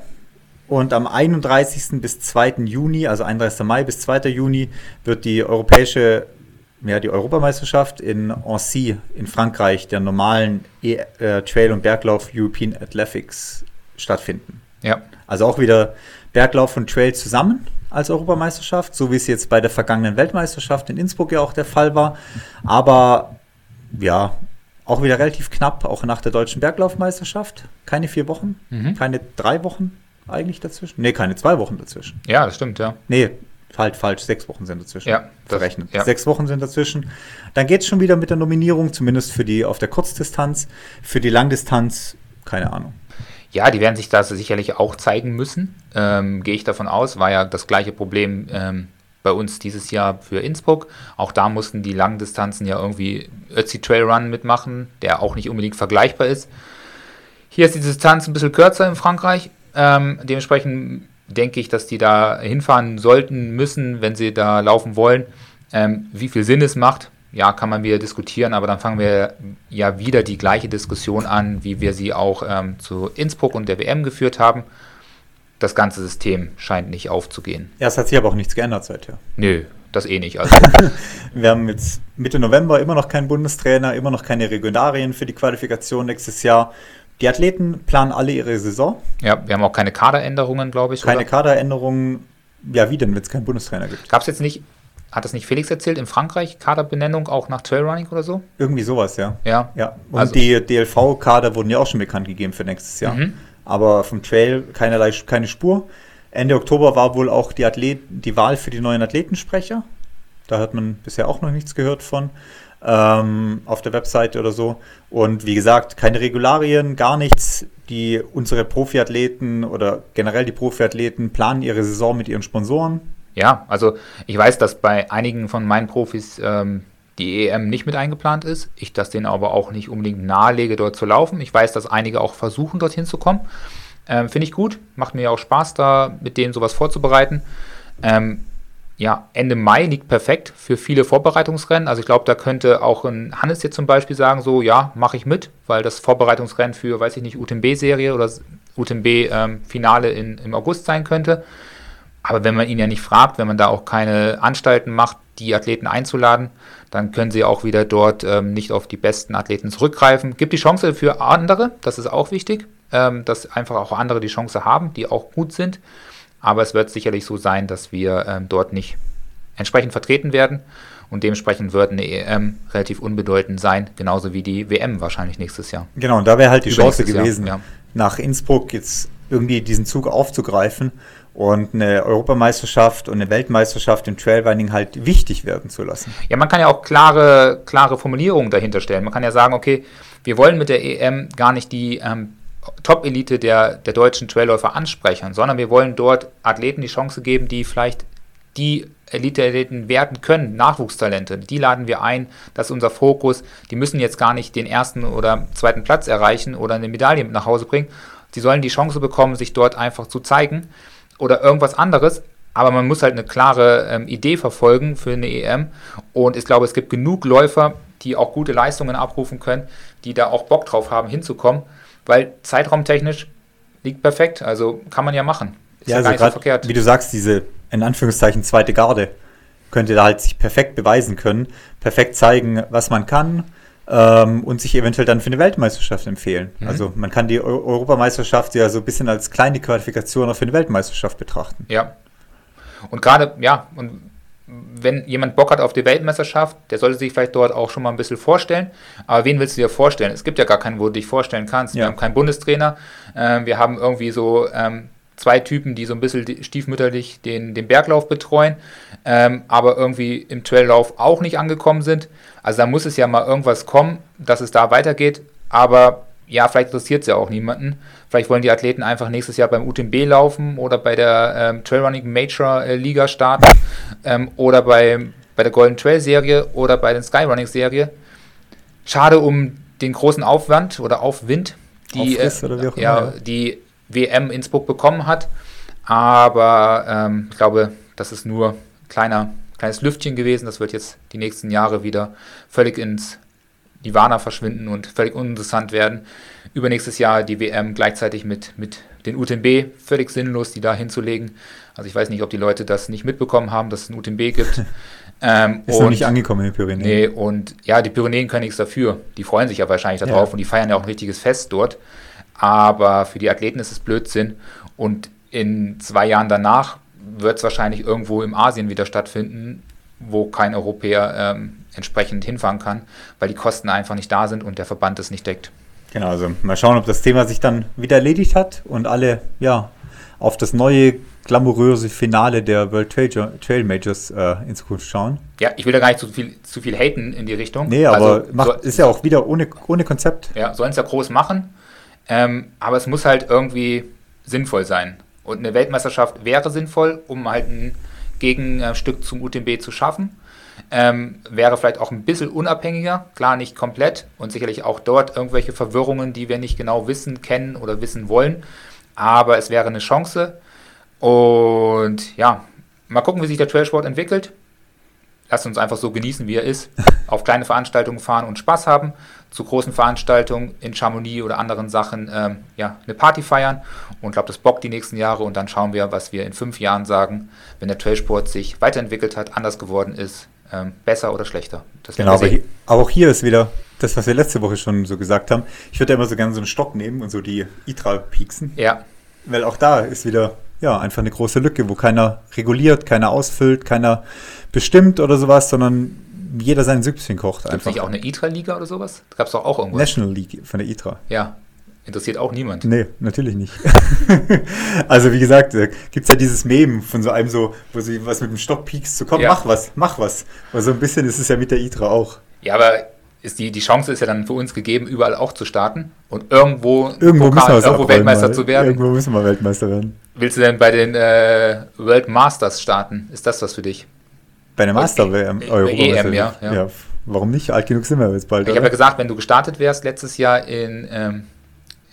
Und am 31. bis 2. Juni, also 31. Mai bis 2. Juni, wird die europäische, ja, die Europameisterschaft in Annecy in Frankreich, der normalen e äh, Trail- und Berglauf European Athletics stattfinden. Ja. Also auch wieder Berglauf und Trail zusammen als Europameisterschaft, so wie es jetzt bei der vergangenen Weltmeisterschaft in Innsbruck ja auch der Fall war. Aber ja, auch wieder relativ knapp, auch nach der deutschen Berglaufmeisterschaft. Keine vier Wochen, mhm. keine drei Wochen eigentlich dazwischen. Nee, keine zwei Wochen dazwischen. Ja, das stimmt, ja. Nee, halt falsch, sechs Wochen sind dazwischen. Ja, verrechnet. Ja. Sechs Wochen sind dazwischen. Dann geht es schon wieder mit der Nominierung, zumindest für die auf der Kurzdistanz. Für die Langdistanz, keine Ahnung. Ja, die werden sich das sicherlich auch zeigen müssen, ähm, gehe ich davon aus. War ja das gleiche Problem ähm, bei uns dieses Jahr für Innsbruck. Auch da mussten die langen Distanzen ja irgendwie Ötzi Trail Run mitmachen, der auch nicht unbedingt vergleichbar ist. Hier ist die Distanz ein bisschen kürzer in Frankreich. Ähm, dementsprechend denke ich, dass die da hinfahren sollten, müssen, wenn sie da laufen wollen. Ähm, wie viel Sinn es macht, ja, kann man wieder diskutieren, aber dann fangen wir ja wieder die gleiche Diskussion an, wie wir sie auch ähm, zu Innsbruck und der WM geführt haben. Das ganze System scheint nicht aufzugehen. Ja, es hat sich aber auch nichts geändert seither. Nö, das eh nicht. Also. *laughs* wir haben jetzt Mitte November immer noch keinen Bundestrainer, immer noch keine Regularien für die Qualifikation nächstes Jahr. Die Athleten planen alle ihre Saison. Ja, wir haben auch keine Kaderänderungen, glaube ich. Keine oder? Kaderänderungen. Ja, wie denn, wenn es keinen Bundestrainer gibt? Gab es jetzt nicht hat das nicht Felix erzählt, in Frankreich Kaderbenennung auch nach Trailrunning oder so? Irgendwie sowas, ja. Ja. ja. Und also, die DLV-Kader wurden ja auch schon bekannt gegeben für nächstes Jahr. Mhm. Aber vom Trail keinerlei, keine Spur. Ende Oktober war wohl auch die, Athlet, die Wahl für die neuen Athletensprecher. Da hat man bisher auch noch nichts gehört von ähm, auf der Webseite oder so. Und wie gesagt, keine Regularien, gar nichts. Die unsere Profiathleten oder generell die Profiathleten planen ihre Saison mit ihren Sponsoren. Ja, also ich weiß, dass bei einigen von meinen Profis ähm, die EM nicht mit eingeplant ist. Ich das denen aber auch nicht unbedingt nahelege, dort zu laufen. Ich weiß, dass einige auch versuchen, dorthin zu kommen. Ähm, Finde ich gut. Macht mir auch Spaß, da mit denen sowas vorzubereiten. Ähm, ja, Ende Mai liegt perfekt für viele Vorbereitungsrennen. Also ich glaube, da könnte auch ein Hannes jetzt zum Beispiel sagen, so ja, mache ich mit, weil das Vorbereitungsrennen für, weiß ich nicht, UTMB-Serie oder UTMB-Finale ähm, im August sein könnte. Aber wenn man ihn ja nicht fragt, wenn man da auch keine Anstalten macht, die Athleten einzuladen, dann können sie auch wieder dort ähm, nicht auf die besten Athleten zurückgreifen. Gibt die Chance für andere, das ist auch wichtig, ähm, dass einfach auch andere die Chance haben, die auch gut sind. Aber es wird sicherlich so sein, dass wir ähm, dort nicht entsprechend vertreten werden und dementsprechend wird eine EM relativ unbedeutend sein, genauso wie die WM wahrscheinlich nächstes Jahr. Genau, und da wäre halt die Chance gewesen, Jahr, ja. nach Innsbruck jetzt irgendwie diesen Zug aufzugreifen und eine Europameisterschaft und eine Weltmeisterschaft im Trailrunning halt wichtig werden zu lassen. Ja, man kann ja auch klare, klare Formulierungen dahinter stellen. Man kann ja sagen, okay, wir wollen mit der EM gar nicht die ähm, Top-Elite der, der deutschen Trailläufer ansprechen, sondern wir wollen dort Athleten die Chance geben, die vielleicht die Elite-Athleten werden können, Nachwuchstalente, die laden wir ein, das ist unser Fokus. Die müssen jetzt gar nicht den ersten oder zweiten Platz erreichen oder eine Medaille mit nach Hause bringen. Sie sollen die Chance bekommen, sich dort einfach zu zeigen oder irgendwas anderes. Aber man muss halt eine klare ähm, Idee verfolgen für eine EM. Und ich glaube, es gibt genug Läufer, die auch gute Leistungen abrufen können, die da auch Bock drauf haben, hinzukommen. Weil zeitraumtechnisch liegt perfekt. Also kann man ja machen. Ist ja, ja also grad, so wie du sagst, diese in Anführungszeichen zweite Garde könnte da halt sich perfekt beweisen können, perfekt zeigen, was man kann ähm, und sich eventuell dann für eine Weltmeisterschaft empfehlen. Mhm. Also man kann die Eu Europameisterschaft ja so ein bisschen als kleine Qualifikation auch für eine Weltmeisterschaft betrachten. Ja. Und gerade, ja, und wenn jemand Bock hat auf die Weltmeisterschaft, der sollte sich vielleicht dort auch schon mal ein bisschen vorstellen. Aber wen willst du dir vorstellen? Es gibt ja gar keinen, wo du dich vorstellen kannst. Ja. Wir haben keinen Bundestrainer. Äh, wir haben irgendwie so ähm, zwei Typen, die so ein bisschen stiefmütterlich den, den Berglauf betreuen, ähm, aber irgendwie im Traillauf auch nicht angekommen sind. Also da muss es ja mal irgendwas kommen, dass es da weitergeht. Aber ja, vielleicht interessiert es ja auch niemanden. Vielleicht wollen die Athleten einfach nächstes Jahr beim UTMB laufen oder bei der ähm, Trailrunning Major äh, Liga starten ähm, oder bei, bei der Golden Trail Serie oder bei der Skyrunning Serie. Schade um den großen Aufwand oder Aufwind, die, äh, ja, die WM Innsbruck bekommen hat. Aber ähm, ich glaube, das ist nur ein kleiner, kleines Lüftchen gewesen. Das wird jetzt die nächsten Jahre wieder völlig ins Nirvana verschwinden und völlig uninteressant werden. Übernächstes Jahr die WM gleichzeitig mit, mit den UTMB. Völlig sinnlos, die da hinzulegen. Also ich weiß nicht, ob die Leute das nicht mitbekommen haben, dass es ein UTMB gibt. *laughs* Ähm, ist noch nicht angekommen in den Pyrenäen. Nee, und ja, die Pyrenäen können nichts dafür. Die freuen sich ja wahrscheinlich darauf ja. und die feiern ja auch ein richtiges Fest dort. Aber für die Athleten ist es Blödsinn. Und in zwei Jahren danach wird es wahrscheinlich irgendwo im Asien wieder stattfinden, wo kein Europäer ähm, entsprechend hinfahren kann, weil die Kosten einfach nicht da sind und der Verband es nicht deckt. Genau, also mal schauen, ob das Thema sich dann wieder erledigt hat und alle ja auf das neue glamouröse Finale der World Trail, Trail Majors äh, in Zukunft schauen. Ja, ich will da gar nicht zu viel, zu viel haten in die Richtung. Nee, aber also, macht, so, ist ja auch wieder ohne, ohne Konzept. Ja, sollen es ja groß machen. Ähm, aber es muss halt irgendwie sinnvoll sein. Und eine Weltmeisterschaft wäre sinnvoll, um halt ein Gegenstück zum UTMB zu schaffen. Ähm, wäre vielleicht auch ein bisschen unabhängiger, klar nicht komplett und sicherlich auch dort irgendwelche Verwirrungen, die wir nicht genau wissen, kennen oder wissen wollen. Aber es wäre eine Chance. Und ja, mal gucken, wie sich der Trailsport entwickelt. Lasst uns einfach so genießen, wie er ist. *laughs* Auf kleine Veranstaltungen fahren und Spaß haben zu großen Veranstaltungen in Chamonix oder anderen Sachen ähm, ja, eine Party feiern und glaube, das bockt die nächsten Jahre und dann schauen wir, was wir in fünf Jahren sagen, wenn der Trailsport sich weiterentwickelt hat, anders geworden ist, ähm, besser oder schlechter. Das genau, aber, hier, aber auch hier ist wieder das, was wir letzte Woche schon so gesagt haben. Ich würde ja immer so gerne so einen Stock nehmen und so die ITRA pieksen. Ja. Weil auch da ist wieder ja, einfach eine große Lücke, wo keiner reguliert, keiner ausfüllt, keiner bestimmt oder sowas, sondern jeder sein Süppchen kocht. Gibt es nicht auch eine ITRA-Liga oder sowas? Gab es doch auch irgendwas. National League von der ITRA. Ja. Interessiert auch niemand. Nee, natürlich nicht. *laughs* also wie gesagt, äh, gibt es ja dieses Meme von so einem so, wo sie was mit dem Stock piekst, so komm, ja. mach was, mach was. Weil so ein bisschen ist es ja mit der ITRA auch. Ja, aber ist die, die Chance ist ja dann für uns gegeben, überall auch zu starten und irgendwo, irgendwo, Pokal, irgendwo Weltmeister mal. zu werden. Irgendwo müssen wir Weltmeister werden. Willst du denn bei den äh, World Masters starten? Ist das was für dich? Bei einer Master-WM, EM, ja, ja. ja. Warum nicht? Alt genug sind wir jetzt bald. Ich habe ja gesagt, wenn du gestartet wärst letztes Jahr in, ähm,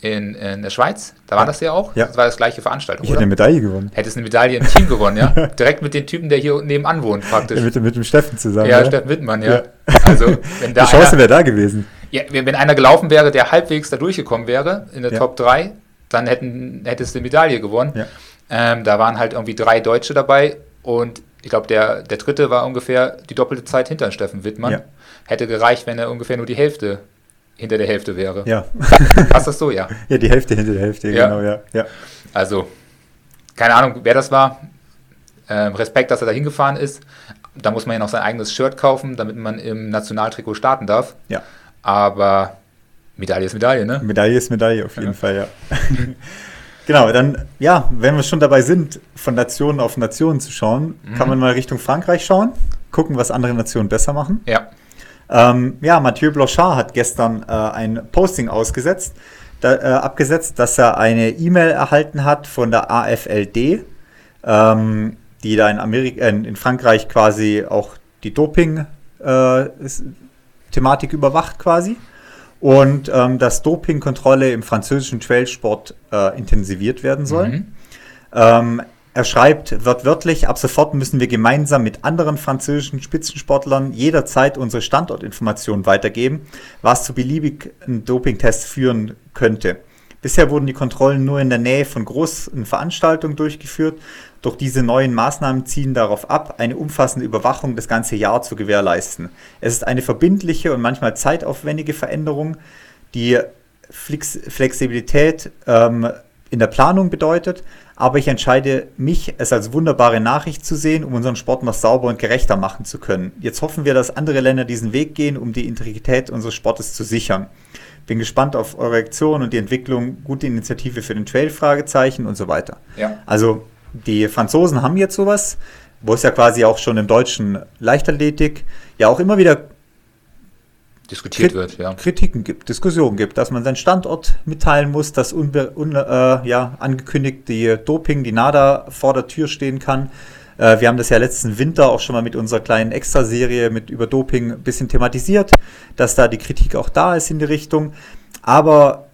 in, in der Schweiz, da war ja. das ja auch. Ja. Das war das gleiche Veranstaltung. Ich hätte eine Medaille gewonnen. Hättest eine Medaille im Team gewonnen, ja. *laughs* Direkt mit dem Typen, der hier nebenan wohnt, praktisch. Ja, mit, mit dem Steffen zusammen. Ja, ja. Steffen Wittmann, ja. Also, *laughs* wenn da Die Chance wäre da gewesen. Ja, wenn einer gelaufen wäre, der halbwegs da durchgekommen wäre, in der Top 3, dann hätten, hättest du eine Medaille gewonnen. Ähm, da waren halt irgendwie drei Deutsche dabei und ich glaube, der, der dritte war ungefähr die doppelte Zeit hinter Steffen Wittmann. Ja. Hätte gereicht, wenn er ungefähr nur die Hälfte hinter der Hälfte wäre. Ja. Passt das so, ja? *laughs* Ja, die Hälfte hinter der Hälfte, ja. genau, ja. ja. Also, keine Ahnung, wer das war. Ähm, Respekt, dass er da hingefahren ist. Da muss man ja noch sein eigenes Shirt kaufen, damit man im Nationaltrikot starten darf. Ja. Aber Medaille ist Medaille, ne? Medaille ist Medaille, auf jeden ja. Fall, ja. *laughs* Genau, dann, ja, wenn wir schon dabei sind, von Nationen auf Nationen zu schauen, mhm. kann man mal Richtung Frankreich schauen, gucken, was andere Nationen besser machen. Ja. Ähm, ja, Mathieu Blanchard hat gestern äh, ein Posting ausgesetzt, da, äh, abgesetzt, dass er eine E-Mail erhalten hat von der AFLD. Ähm, die da in, Amerika, äh, in Frankreich quasi auch die Doping-Thematik äh, überwacht quasi. Und ähm, dass Dopingkontrolle im französischen Trailsport äh, intensiviert werden soll. Mhm. Ähm, er schreibt wörtlich, ab sofort müssen wir gemeinsam mit anderen französischen Spitzensportlern jederzeit unsere Standortinformationen weitergeben, was zu beliebigen Dopingtests führen könnte. Bisher wurden die Kontrollen nur in der Nähe von großen Veranstaltungen durchgeführt, doch diese neuen Maßnahmen ziehen darauf ab, eine umfassende Überwachung das ganze Jahr zu gewährleisten. Es ist eine verbindliche und manchmal zeitaufwendige Veränderung, die Flex Flexibilität ähm, in der Planung bedeutet, aber ich entscheide mich, es als wunderbare Nachricht zu sehen, um unseren Sport noch sauber und gerechter machen zu können. Jetzt hoffen wir, dass andere Länder diesen Weg gehen, um die Integrität unseres Sportes zu sichern. Bin gespannt auf eure Reaktion und die Entwicklung. Gute Initiative für den Trail, Fragezeichen und so weiter. Ja. Also die Franzosen haben jetzt sowas, wo es ja quasi auch schon im deutschen Leichtathletik ja auch immer wieder diskutiert Krit wird, ja. Kritiken gibt, Diskussionen gibt, dass man seinen Standort mitteilen muss, dass unbe, un, äh, ja, angekündigt die Doping, die NADA vor der Tür stehen kann. Äh, wir haben das ja letzten Winter auch schon mal mit unserer kleinen Extraserie mit über Doping ein bisschen thematisiert, dass da die Kritik auch da ist in die Richtung. Aber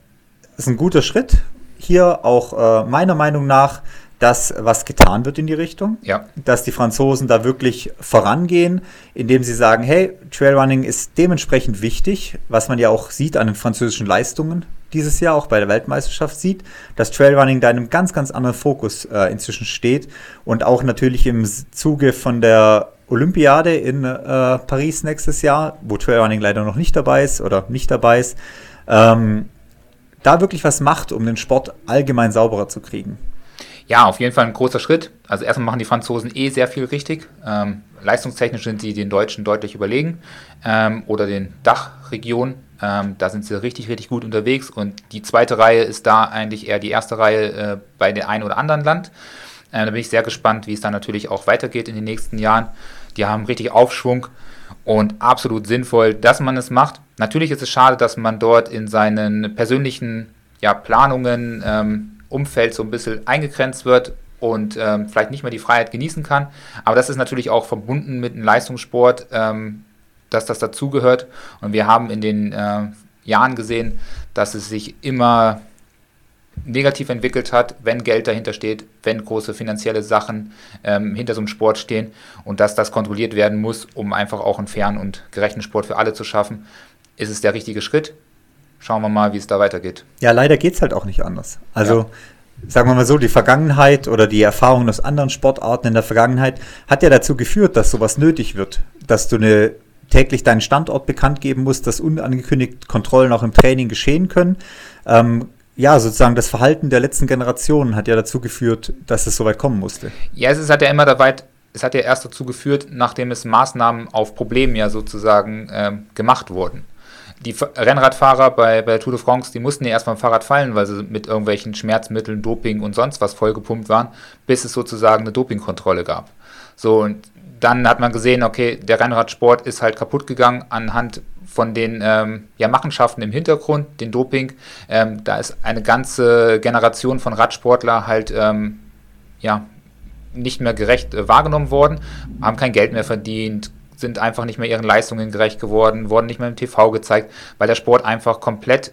es ist ein guter Schritt. Hier auch äh, meiner Meinung nach dass was getan wird in die Richtung, ja. dass die Franzosen da wirklich vorangehen, indem sie sagen, hey, Trailrunning ist dementsprechend wichtig, was man ja auch sieht an den französischen Leistungen dieses Jahr auch bei der Weltmeisterschaft sieht, dass Trailrunning da in einem ganz, ganz anderen Fokus äh, inzwischen steht und auch natürlich im Zuge von der Olympiade in äh, Paris nächstes Jahr, wo Trailrunning leider noch nicht dabei ist oder nicht dabei ist, ähm, da wirklich was macht, um den Sport allgemein sauberer zu kriegen. Ja, auf jeden Fall ein großer Schritt. Also erstmal machen die Franzosen eh sehr viel richtig. Ähm, leistungstechnisch sind sie den Deutschen deutlich überlegen ähm, oder den Dachregionen. Ähm, da sind sie richtig, richtig gut unterwegs und die zweite Reihe ist da eigentlich eher die erste Reihe äh, bei dem einen oder anderen Land. Äh, da bin ich sehr gespannt, wie es dann natürlich auch weitergeht in den nächsten Jahren. Die haben richtig Aufschwung und absolut sinnvoll, dass man es macht. Natürlich ist es schade, dass man dort in seinen persönlichen ja, Planungen ähm, Umfeld so ein bisschen eingegrenzt wird und ähm, vielleicht nicht mehr die Freiheit genießen kann. Aber das ist natürlich auch verbunden mit einem Leistungssport, ähm, dass das dazugehört. Und wir haben in den äh, Jahren gesehen, dass es sich immer negativ entwickelt hat, wenn Geld dahinter steht, wenn große finanzielle Sachen ähm, hinter so einem Sport stehen und dass das kontrolliert werden muss, um einfach auch einen fairen und gerechten Sport für alle zu schaffen, ist es der richtige Schritt schauen wir mal, wie es da weitergeht. Ja, leider geht es halt auch nicht anders. Also, ja. sagen wir mal so, die Vergangenheit oder die Erfahrungen aus anderen Sportarten in der Vergangenheit hat ja dazu geführt, dass sowas nötig wird. Dass du eine täglich deinen Standort bekannt geben musst, dass unangekündigt Kontrollen auch im Training geschehen können. Ähm, ja, sozusagen das Verhalten der letzten Generationen hat ja dazu geführt, dass es so weit kommen musste. Ja, es hat ja immer da weit, es hat ja erst dazu geführt, nachdem es Maßnahmen auf Problemen ja sozusagen ähm, gemacht wurden die Rennradfahrer bei, bei Tour de France, die mussten ja erstmal vom Fahrrad fallen, weil sie mit irgendwelchen Schmerzmitteln, Doping und sonst was vollgepumpt waren, bis es sozusagen eine Dopingkontrolle gab. So, und dann hat man gesehen, okay, der Rennradsport ist halt kaputt gegangen anhand von den ähm, ja, Machenschaften im Hintergrund, den Doping. Ähm, da ist eine ganze Generation von Radsportler halt ähm, ja, nicht mehr gerecht äh, wahrgenommen worden, haben kein Geld mehr verdient, sind einfach nicht mehr ihren Leistungen gerecht geworden, wurden nicht mehr im TV gezeigt, weil der Sport einfach komplett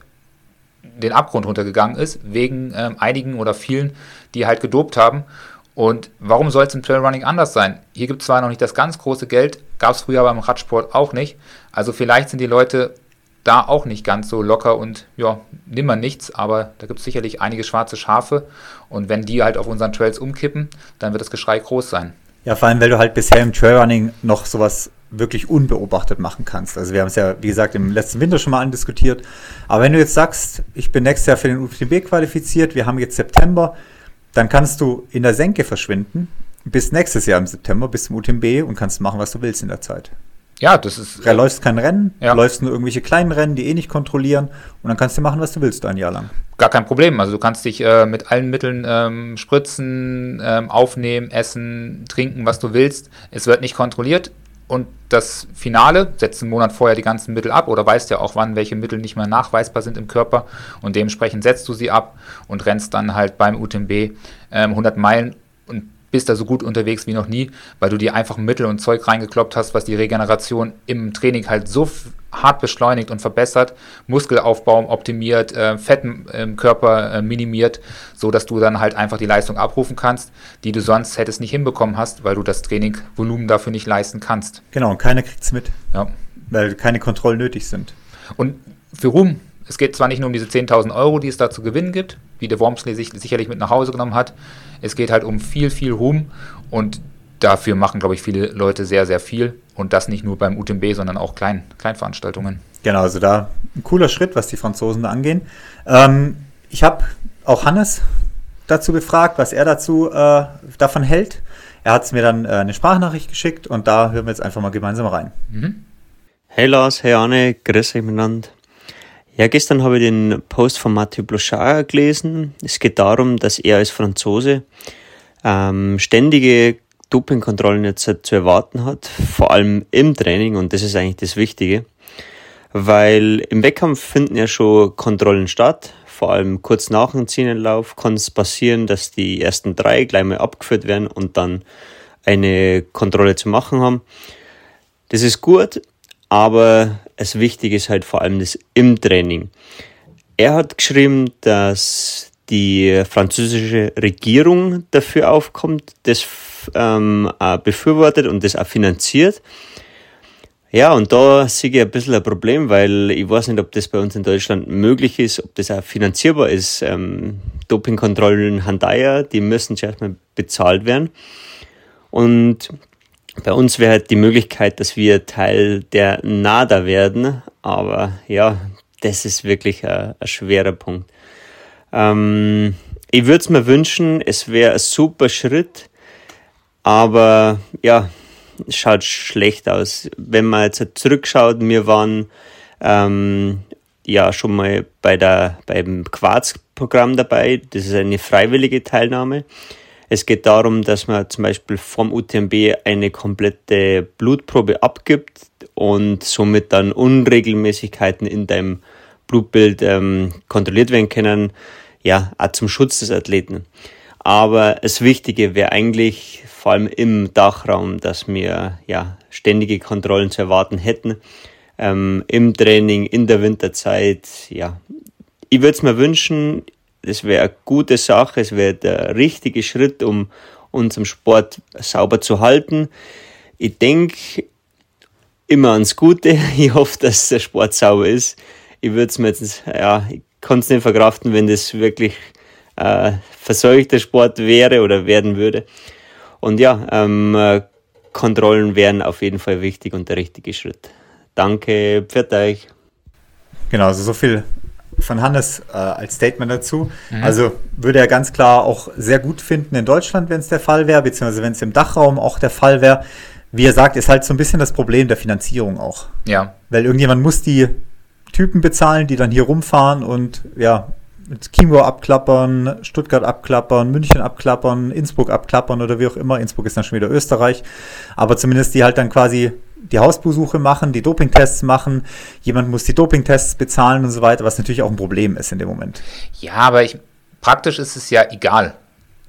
den Abgrund runtergegangen ist, wegen ähm, einigen oder vielen, die halt gedopt haben. Und warum soll es im Trailrunning anders sein? Hier gibt es zwar noch nicht das ganz große Geld, gab es früher beim Radsport auch nicht. Also vielleicht sind die Leute da auch nicht ganz so locker und ja, nimmer nichts, aber da gibt es sicherlich einige schwarze Schafe. Und wenn die halt auf unseren Trails umkippen, dann wird das Geschrei groß sein. Ja, vor allem, weil du halt bisher im Trailrunning noch sowas wirklich unbeobachtet machen kannst. Also wir haben es ja, wie gesagt, im letzten Winter schon mal andiskutiert. Aber wenn du jetzt sagst, ich bin nächstes Jahr für den UTMB qualifiziert, wir haben jetzt September, dann kannst du in der Senke verschwinden bis nächstes Jahr im September, bis zum UTMB und kannst machen, was du willst in der Zeit. Ja, das ist. Du läufst kein Rennen, ja. läufst nur irgendwelche kleinen Rennen, die eh nicht kontrollieren und dann kannst du machen, was du willst, ein Jahr lang. Gar kein Problem. Also du kannst dich äh, mit allen Mitteln ähm, spritzen, ähm, aufnehmen, essen, trinken, was du willst. Es wird nicht kontrolliert. Und das Finale setzt einen Monat vorher die ganzen Mittel ab oder weißt ja auch, wann welche Mittel nicht mehr nachweisbar sind im Körper. Und dementsprechend setzt du sie ab und rennst dann halt beim UTMB ähm, 100 Meilen. Und bist da so gut unterwegs wie noch nie, weil du dir einfach Mittel und Zeug reingekloppt hast, was die Regeneration im Training halt so hart beschleunigt und verbessert, Muskelaufbau optimiert, äh, Fetten im Körper äh, minimiert, so dass du dann halt einfach die Leistung abrufen kannst, die du sonst hättest nicht hinbekommen hast, weil du das Trainingvolumen dafür nicht leisten kannst. Genau, und keiner kriegt es mit. Ja. Weil keine Kontrollen nötig sind. Und für Ruhm, es geht zwar nicht nur um diese 10.000 Euro, die es da zu gewinnen gibt, wie der Wormsley sich sicherlich mit nach Hause genommen hat, es geht halt um viel, viel Ruhm und dafür machen, glaube ich, viele Leute sehr, sehr viel. Und das nicht nur beim UTMB, sondern auch Klein, Kleinveranstaltungen. Genau, also da ein cooler Schritt, was die Franzosen da angehen. Ähm, ich habe auch Hannes dazu befragt, was er dazu äh, davon hält. Er hat es mir dann äh, eine Sprachnachricht geschickt und da hören wir jetzt einfach mal gemeinsam rein. Mhm. Hey Lars, hey Anne, grüß euch miteinander. Ja, gestern habe ich den Post von Mathieu Blochard gelesen. Es geht darum, dass er als Franzose ähm, ständige Dopingkontrollen jetzt zu erwarten hat, vor allem im Training und das ist eigentlich das Wichtige, weil im Wettkampf finden ja schon Kontrollen statt, vor allem kurz nach dem Zieleinlauf kann es passieren, dass die ersten drei gleich mal abgeführt werden und dann eine Kontrolle zu machen haben. Das ist gut, aber das Wichtige ist halt vor allem das im Training. Er hat geschrieben, dass die französische Regierung dafür aufkommt, das ähm, befürwortet und das auch finanziert. Ja, und da sehe ich ein bisschen ein Problem, weil ich weiß nicht, ob das bei uns in Deutschland möglich ist, ob das auch finanzierbar ist. Ähm, Dopingkontrollen Handaya, die müssen zuerst mal bezahlt werden. Und bei uns wäre halt die Möglichkeit, dass wir Teil der NADA werden, aber ja, das ist wirklich ein, ein schwerer Punkt. Ähm, ich würde es mir wünschen, es wäre ein super Schritt, aber ja, es schaut schlecht aus. Wenn man jetzt zurückschaut, wir waren ähm, ja schon mal bei der, beim Quarz-Programm dabei. Das ist eine freiwillige Teilnahme. Es geht darum, dass man zum Beispiel vom UTMB eine komplette Blutprobe abgibt und somit dann Unregelmäßigkeiten in deinem Blutbild ähm, kontrolliert werden können, ja, auch zum Schutz des Athleten. Aber das Wichtige wäre eigentlich vor allem im Dachraum, dass wir ja ständige Kontrollen zu erwarten hätten. Ähm, Im Training, in der Winterzeit, ja. Ich würde es mir wünschen, das wäre eine gute Sache, es wäre der richtige Schritt, um unseren Sport sauber zu halten. Ich denke immer ans Gute. *laughs* Ich hoffe, dass der Sport sauber ist. Ich würde es mir jetzt, ja, ich kann es nicht verkraften, wenn das wirklich äh, verseuchter Sport wäre oder werden würde. Und ja, ähm, äh, Kontrollen wären auf jeden Fall wichtig und der richtige Schritt. Danke, pfiat euch. Genau, also so viel von Hannes äh, als Statement dazu. Mhm. Also würde er ganz klar auch sehr gut finden in Deutschland, wenn es der Fall wäre, beziehungsweise wenn es im Dachraum auch der Fall wäre. Wie er sagt, ist halt so ein bisschen das Problem der Finanzierung auch. Ja. Weil irgendjemand muss die Typen bezahlen, die dann hier rumfahren und ja, mit Chiemgau abklappern, Stuttgart abklappern, München abklappern, Innsbruck abklappern oder wie auch immer. Innsbruck ist dann schon wieder Österreich. Aber zumindest die halt dann quasi die Hausbesuche machen, die Dopingtests machen. Jemand muss die Dopingtests bezahlen und so weiter, was natürlich auch ein Problem ist in dem Moment. Ja, aber ich, praktisch ist es ja egal.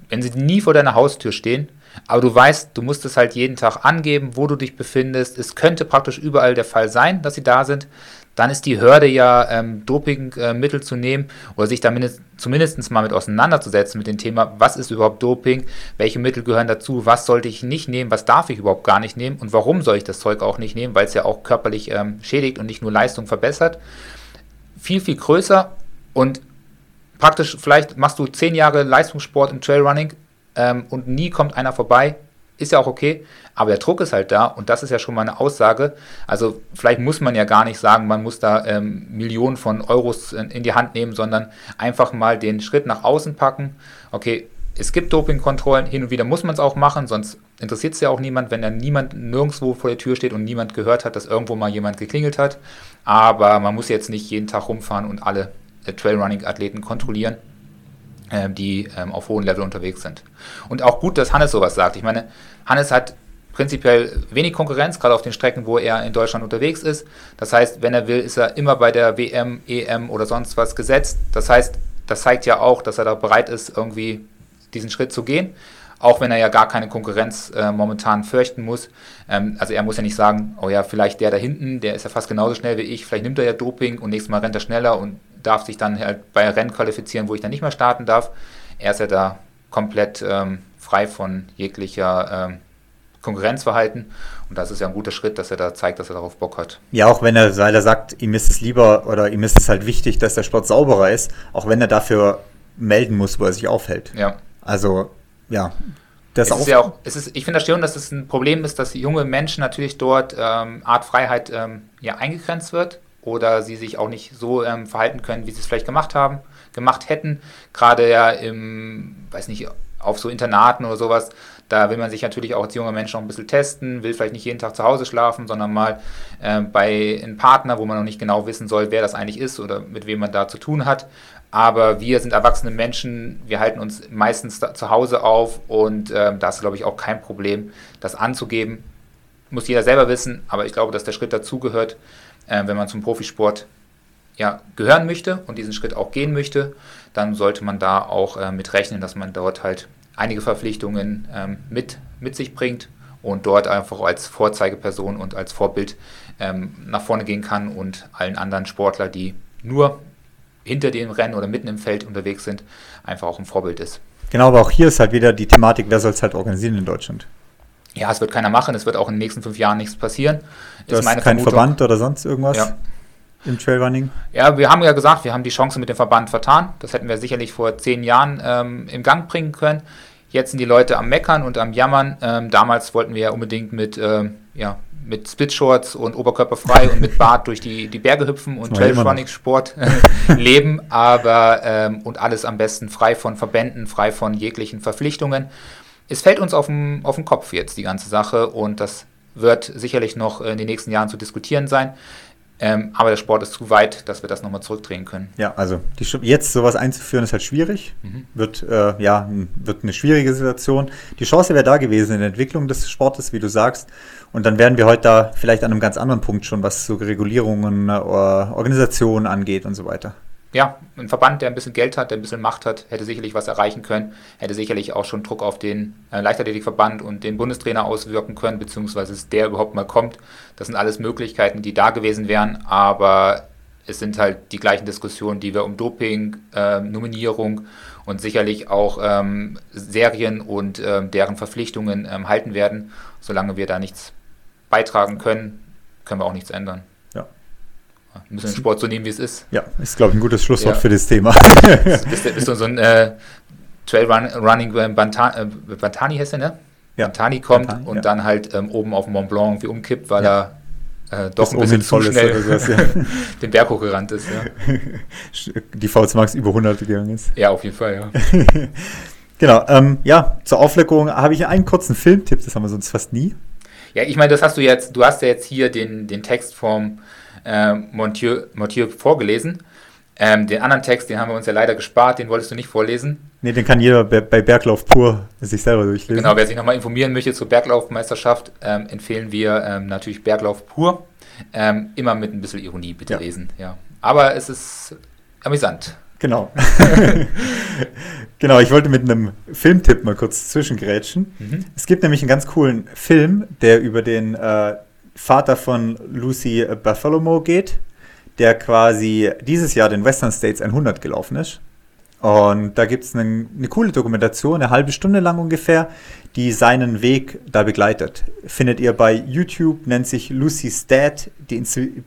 Wenn sie nie vor deiner Haustür stehen, aber du weißt, du musst es halt jeden Tag angeben, wo du dich befindest. Es könnte praktisch überall der Fall sein, dass sie da sind dann ist die Hürde ja, ähm, Dopingmittel äh, zu nehmen oder sich damit zumindest mal mit auseinanderzusetzen mit dem Thema, was ist überhaupt Doping, welche Mittel gehören dazu, was sollte ich nicht nehmen, was darf ich überhaupt gar nicht nehmen und warum soll ich das Zeug auch nicht nehmen, weil es ja auch körperlich ähm, schädigt und nicht nur Leistung verbessert. Viel, viel größer und praktisch, vielleicht machst du zehn Jahre Leistungssport im Trailrunning ähm, und nie kommt einer vorbei, ist ja auch okay, aber der Druck ist halt da und das ist ja schon mal eine Aussage. Also vielleicht muss man ja gar nicht sagen, man muss da ähm, Millionen von Euros in, in, die Hand nehmen, sondern einfach mal den Schritt nach außen packen. Okay, es gibt Dopingkontrollen, hin und wieder muss man es auch machen, sonst interessiert es ja auch niemand, wenn da niemand nirgendwo vor der Tür steht und niemand gehört hat, dass irgendwo mal jemand geklingelt hat. Aber man muss jetzt nicht jeden Tag rumfahren und alle äh, Trailrunning-Athleten kontrollieren. Ähm, die ähm, auf hohem Level unterwegs sind. Und auch gut, dass Hannes sowas sagt. Ich meine, Hannes hat prinzipiell wenig Konkurrenz, gerade auf den Strecken, wo er in Deutschland unterwegs ist. Das heißt, wenn er will, ist er immer bei der WM, EM oder sonst was gesetzt. Das heißt, das zeigt ja auch, dass er da bereit ist, irgendwie diesen Schritt zu gehen. auch wenn er ja gar keine Konkurrenz äh, momentan fürchten muss. Ähm, also er muss ja nicht sagen, oh ja, vielleicht der da hinten, der ist ja fast genauso schnell wie ich, vielleicht nimmt er ja Doping und nächstes Mal rennt er schneller und darf sich dann halt bei Rennen qualifizieren, wo ich dann nicht mehr starten darf. Er ist ja da komplett ähm, frei von jeglicher ähm, Konkurrenzverhalten. Und das ist ja ein guter Schritt, dass er da zeigt, dass er darauf Bock hat. Ja, auch wenn er, weil er sagt, ihm ist es lieber oder ihm ist es halt wichtig, dass der Sport sauberer ist, auch wenn er dafür melden muss, wo er sich aufhält. Ja. Also, ja. Das es ist ja auch, es ist, ich finde das schon, dass es ein Problem ist, dass junge Menschen natürlich dort ähm, Art Freiheit ähm, ja, eingegrenzt wird oder sie sich auch nicht so ähm, verhalten können, wie sie es vielleicht gemacht haben, gemacht hätten. Gerade ja im, weiß nicht, auf so Internaten oder sowas, da will man sich natürlich auch als junger Mensch noch ein bisschen testen, will vielleicht nicht jeden Tag zu Hause schlafen, sondern mal äh, bei einem Partner, wo man noch nicht genau wissen soll, wer das eigentlich ist oder mit wem man da zu tun hat. Aber wir sind erwachsene Menschen, wir halten uns meistens zu Hause auf und äh, da ist, glaube ich, auch kein Problem, das anzugeben. Muss jeder selber wissen, aber ich glaube, dass der Schritt dazugehört, äh, wenn man zum Profisport ja, gehören möchte und diesen Schritt auch gehen möchte, dann sollte man da auch äh, mit rechnen, dass man dort halt einige Verpflichtungen ähm, mit, mit sich bringt und dort einfach als Vorzeigeperson und als Vorbild ähm, nach vorne gehen kann und allen anderen Sportler, die nur hinter dem Rennen oder mitten im Feld unterwegs sind, einfach auch ein Vorbild ist. Genau, aber auch hier ist halt wieder die Thematik, wer soll es halt organisieren in Deutschland? Ja, es wird keiner machen, es wird auch in den nächsten fünf Jahren nichts passieren. Du ist hast keinen Verband oder sonst irgendwas? Ja. Im Trailrunning? Ja, wir haben ja gesagt, wir haben die Chance mit dem Verband vertan. Das hätten wir sicherlich vor zehn Jahren ähm, im Gang bringen können. Jetzt sind die Leute am Meckern und am Jammern. Ähm, damals wollten wir ja unbedingt mit, ähm, ja, mit Splitshorts und Oberkörper frei und mit Bart durch die, die Berge hüpfen und Trailrunning-Sport *laughs* leben, aber ähm, und alles am besten frei von Verbänden, frei von jeglichen Verpflichtungen. Es fällt uns auf den, auf den Kopf jetzt, die ganze Sache, und das wird sicherlich noch in den nächsten Jahren zu diskutieren sein. Ähm, aber der Sport ist zu weit, dass wir das nochmal zurückdrehen können. Ja, also die, jetzt sowas einzuführen ist halt schwierig. Mhm. Wird, äh, ja, wird eine schwierige Situation. Die Chance wäre da gewesen in der Entwicklung des Sportes, wie du sagst. Und dann wären wir heute da vielleicht an einem ganz anderen Punkt schon, was so Regulierungen, äh, Organisationen angeht und so weiter ja, ein Verband, der ein bisschen Geld hat, der ein bisschen Macht hat, hätte sicherlich was erreichen können, hätte sicherlich auch schon Druck auf den äh, Leichtathletikverband und den Bundestrainer auswirken können, beziehungsweise dass der überhaupt mal kommt. Das sind alles Möglichkeiten, die da gewesen wären, aber es sind halt die gleichen Diskussionen, die wir um Doping, äh, Nominierung und sicherlich auch ähm, Serien und äh, deren Verpflichtungen ähm, halten werden. Solange wir da nichts beitragen können, können wir auch nichts ändern. Wir müssen den Sport so nehmen, wie es ist. Ja, ist, glaube ich, ein gutes Schlusswort ja. für das Thema. bist, bist du so ein äh, Trailrunning äh, Bantani, äh, Bantani heißt der, ne? Ja. Bantani kommt Bantani, und ja. dann halt ähm, oben auf dem Mont Blanc irgendwie umkippt, weil ja. er äh, doch ein bisschen zu schnell sowas, ja. *laughs* den Berg hochgerannt ist. Ja. *laughs* Die VZ Max über 100 gegangen ist. Ja, auf jeden Fall, ja. *laughs* genau, ähm, ja, zur Aufleckung habe ich einen kurzen Filmtipp, das haben wir sonst fast nie. Ja, ich meine, das hast du jetzt, du hast ja jetzt hier den, den Text vom äh, Montieu, Montieu vorgelesen. Ähm, den anderen Text, den haben wir uns ja leider gespart, den wolltest du nicht vorlesen. Nee, den kann jeder bei Berglauf pur sich selber durchlesen. Genau, wer sich nochmal informieren möchte zur Berglaufmeisterschaft, ähm, empfehlen wir ähm, natürlich Berglauf pur. Ähm, immer mit ein bisschen Ironie bitte ja. lesen. Ja. Aber es ist amüsant. Genau. *laughs* genau, ich wollte mit einem Filmtipp mal kurz zwischengrätschen. Mhm. Es gibt nämlich einen ganz coolen Film, der über den äh, Vater von Lucy Bartholomew geht, der quasi dieses Jahr den Western States 100 gelaufen ist. Und da gibt es eine, eine, coole Dokumentation, eine halbe Stunde lang ungefähr, die seinen Weg da begleitet. Findet ihr bei YouTube, nennt sich Lucy's Dad, die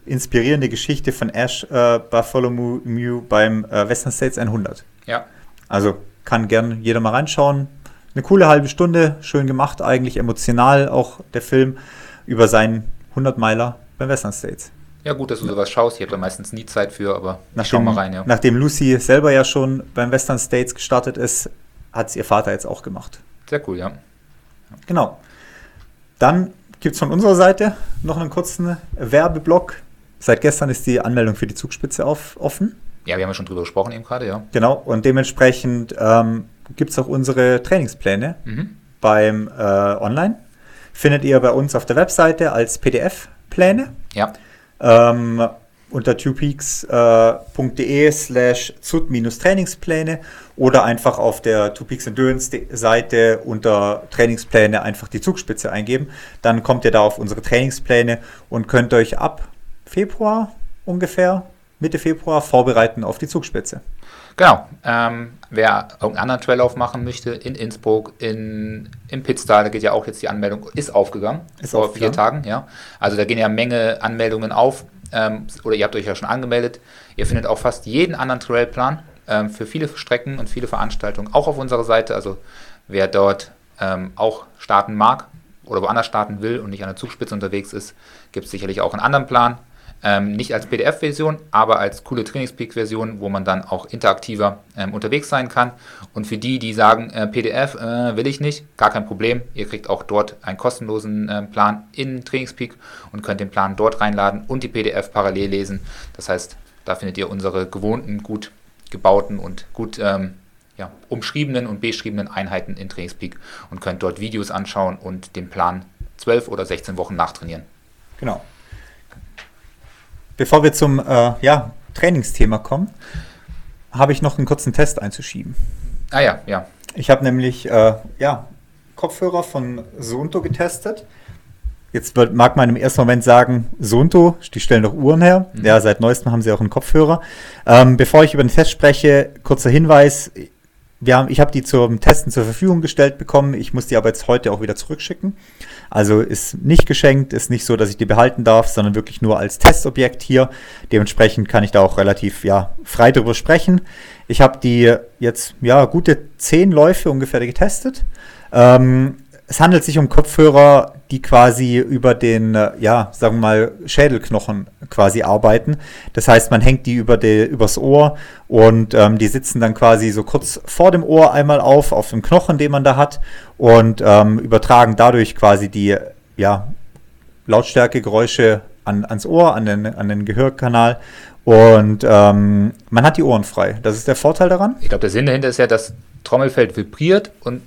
inspirierende Geschichte von Ash äh, Bartholomew beim äh, Western States 100. Ja. Also kann gern jeder mal reinschauen. Eine coole halbe Stunde, schön gemacht, eigentlich emotional auch der Film über seinen 100 Meiler beim Western States. Ja, gut, dass du sowas schaust. Ich habe da meistens nie Zeit für, aber nachdem, schau mal rein. Ja. Nachdem Lucy selber ja schon beim Western States gestartet ist, hat es ihr Vater jetzt auch gemacht. Sehr cool, ja. Genau. Dann gibt es von unserer Seite noch einen kurzen Werbeblock. Seit gestern ist die Anmeldung für die Zugspitze auf, offen. Ja, wir haben ja schon drüber gesprochen eben gerade, ja. Genau, und dementsprechend ähm, gibt es auch unsere Trainingspläne mhm. beim äh, Online findet ihr bei uns auf der Webseite als PDF-Pläne. Ja. Ähm, unter twopeaks.de slash zut-trainingspläne oder einfach auf der Two Peaks Endurance Seite unter Trainingspläne einfach die Zugspitze eingeben. Dann kommt ihr da auf unsere Trainingspläne und könnt euch ab Februar ungefähr, Mitte Februar, vorbereiten auf die Zugspitze. Genau. Ähm, wer irgendeinen anderen Traillauf machen möchte, in Innsbruck, in, in Pitztal, da geht ja auch jetzt die Anmeldung, ist aufgegangen ist vor aufgegangen. vier Tagen, ja. Also da gehen ja Menge Anmeldungen auf ähm, oder ihr habt euch ja schon angemeldet. Ihr findet auch fast jeden anderen Trailplan ähm, für viele Strecken und viele Veranstaltungen auch auf unserer Seite. Also wer dort ähm, auch starten mag oder woanders starten will und nicht an der Zugspitze unterwegs ist, gibt es sicherlich auch einen anderen Plan. Ähm, nicht als PDF-Version, aber als coole Trainingspeak-Version, wo man dann auch interaktiver ähm, unterwegs sein kann. Und für die, die sagen, äh, PDF äh, will ich nicht, gar kein Problem. Ihr kriegt auch dort einen kostenlosen äh, Plan in Trainingspeak und könnt den Plan dort reinladen und die PDF parallel lesen. Das heißt, da findet ihr unsere gewohnten, gut gebauten und gut ähm, ja, umschriebenen und beschriebenen Einheiten in Trainingspeak und könnt dort Videos anschauen und den Plan 12 oder 16 Wochen nachtrainieren. Genau. Bevor wir zum äh, ja, Trainingsthema kommen, habe ich noch einen kurzen Test einzuschieben. Ah ja, ja. Ich habe nämlich äh, ja, Kopfhörer von Sunto getestet. Jetzt mag man im ersten Moment sagen, Sunto, die stellen doch Uhren her. Mhm. Ja, seit neuestem haben sie auch einen Kopfhörer. Ähm, bevor ich über den Test spreche, kurzer Hinweis. Wir haben, ich habe die zum Testen zur Verfügung gestellt bekommen. Ich muss die aber jetzt heute auch wieder zurückschicken. Also ist nicht geschenkt, ist nicht so, dass ich die behalten darf, sondern wirklich nur als Testobjekt hier. Dementsprechend kann ich da auch relativ ja, frei drüber sprechen. Ich habe die jetzt ja gute zehn Läufe ungefähr getestet. Ähm, es handelt sich um Kopfhörer, die quasi über den, äh, ja, sagen wir mal, Schädelknochen quasi arbeiten. Das heißt, man hängt die über die, übers Ohr und ähm, die sitzen dann quasi so kurz vor dem Ohr einmal auf, auf dem Knochen, den man da hat und ähm, übertragen dadurch quasi die, ja, Lautstärkegeräusche an, ans Ohr, an den, an den Gehörkanal und ähm, man hat die Ohren frei. Das ist der Vorteil daran. Ich glaube, der Sinn dahinter ist ja, dass Trommelfeld vibriert und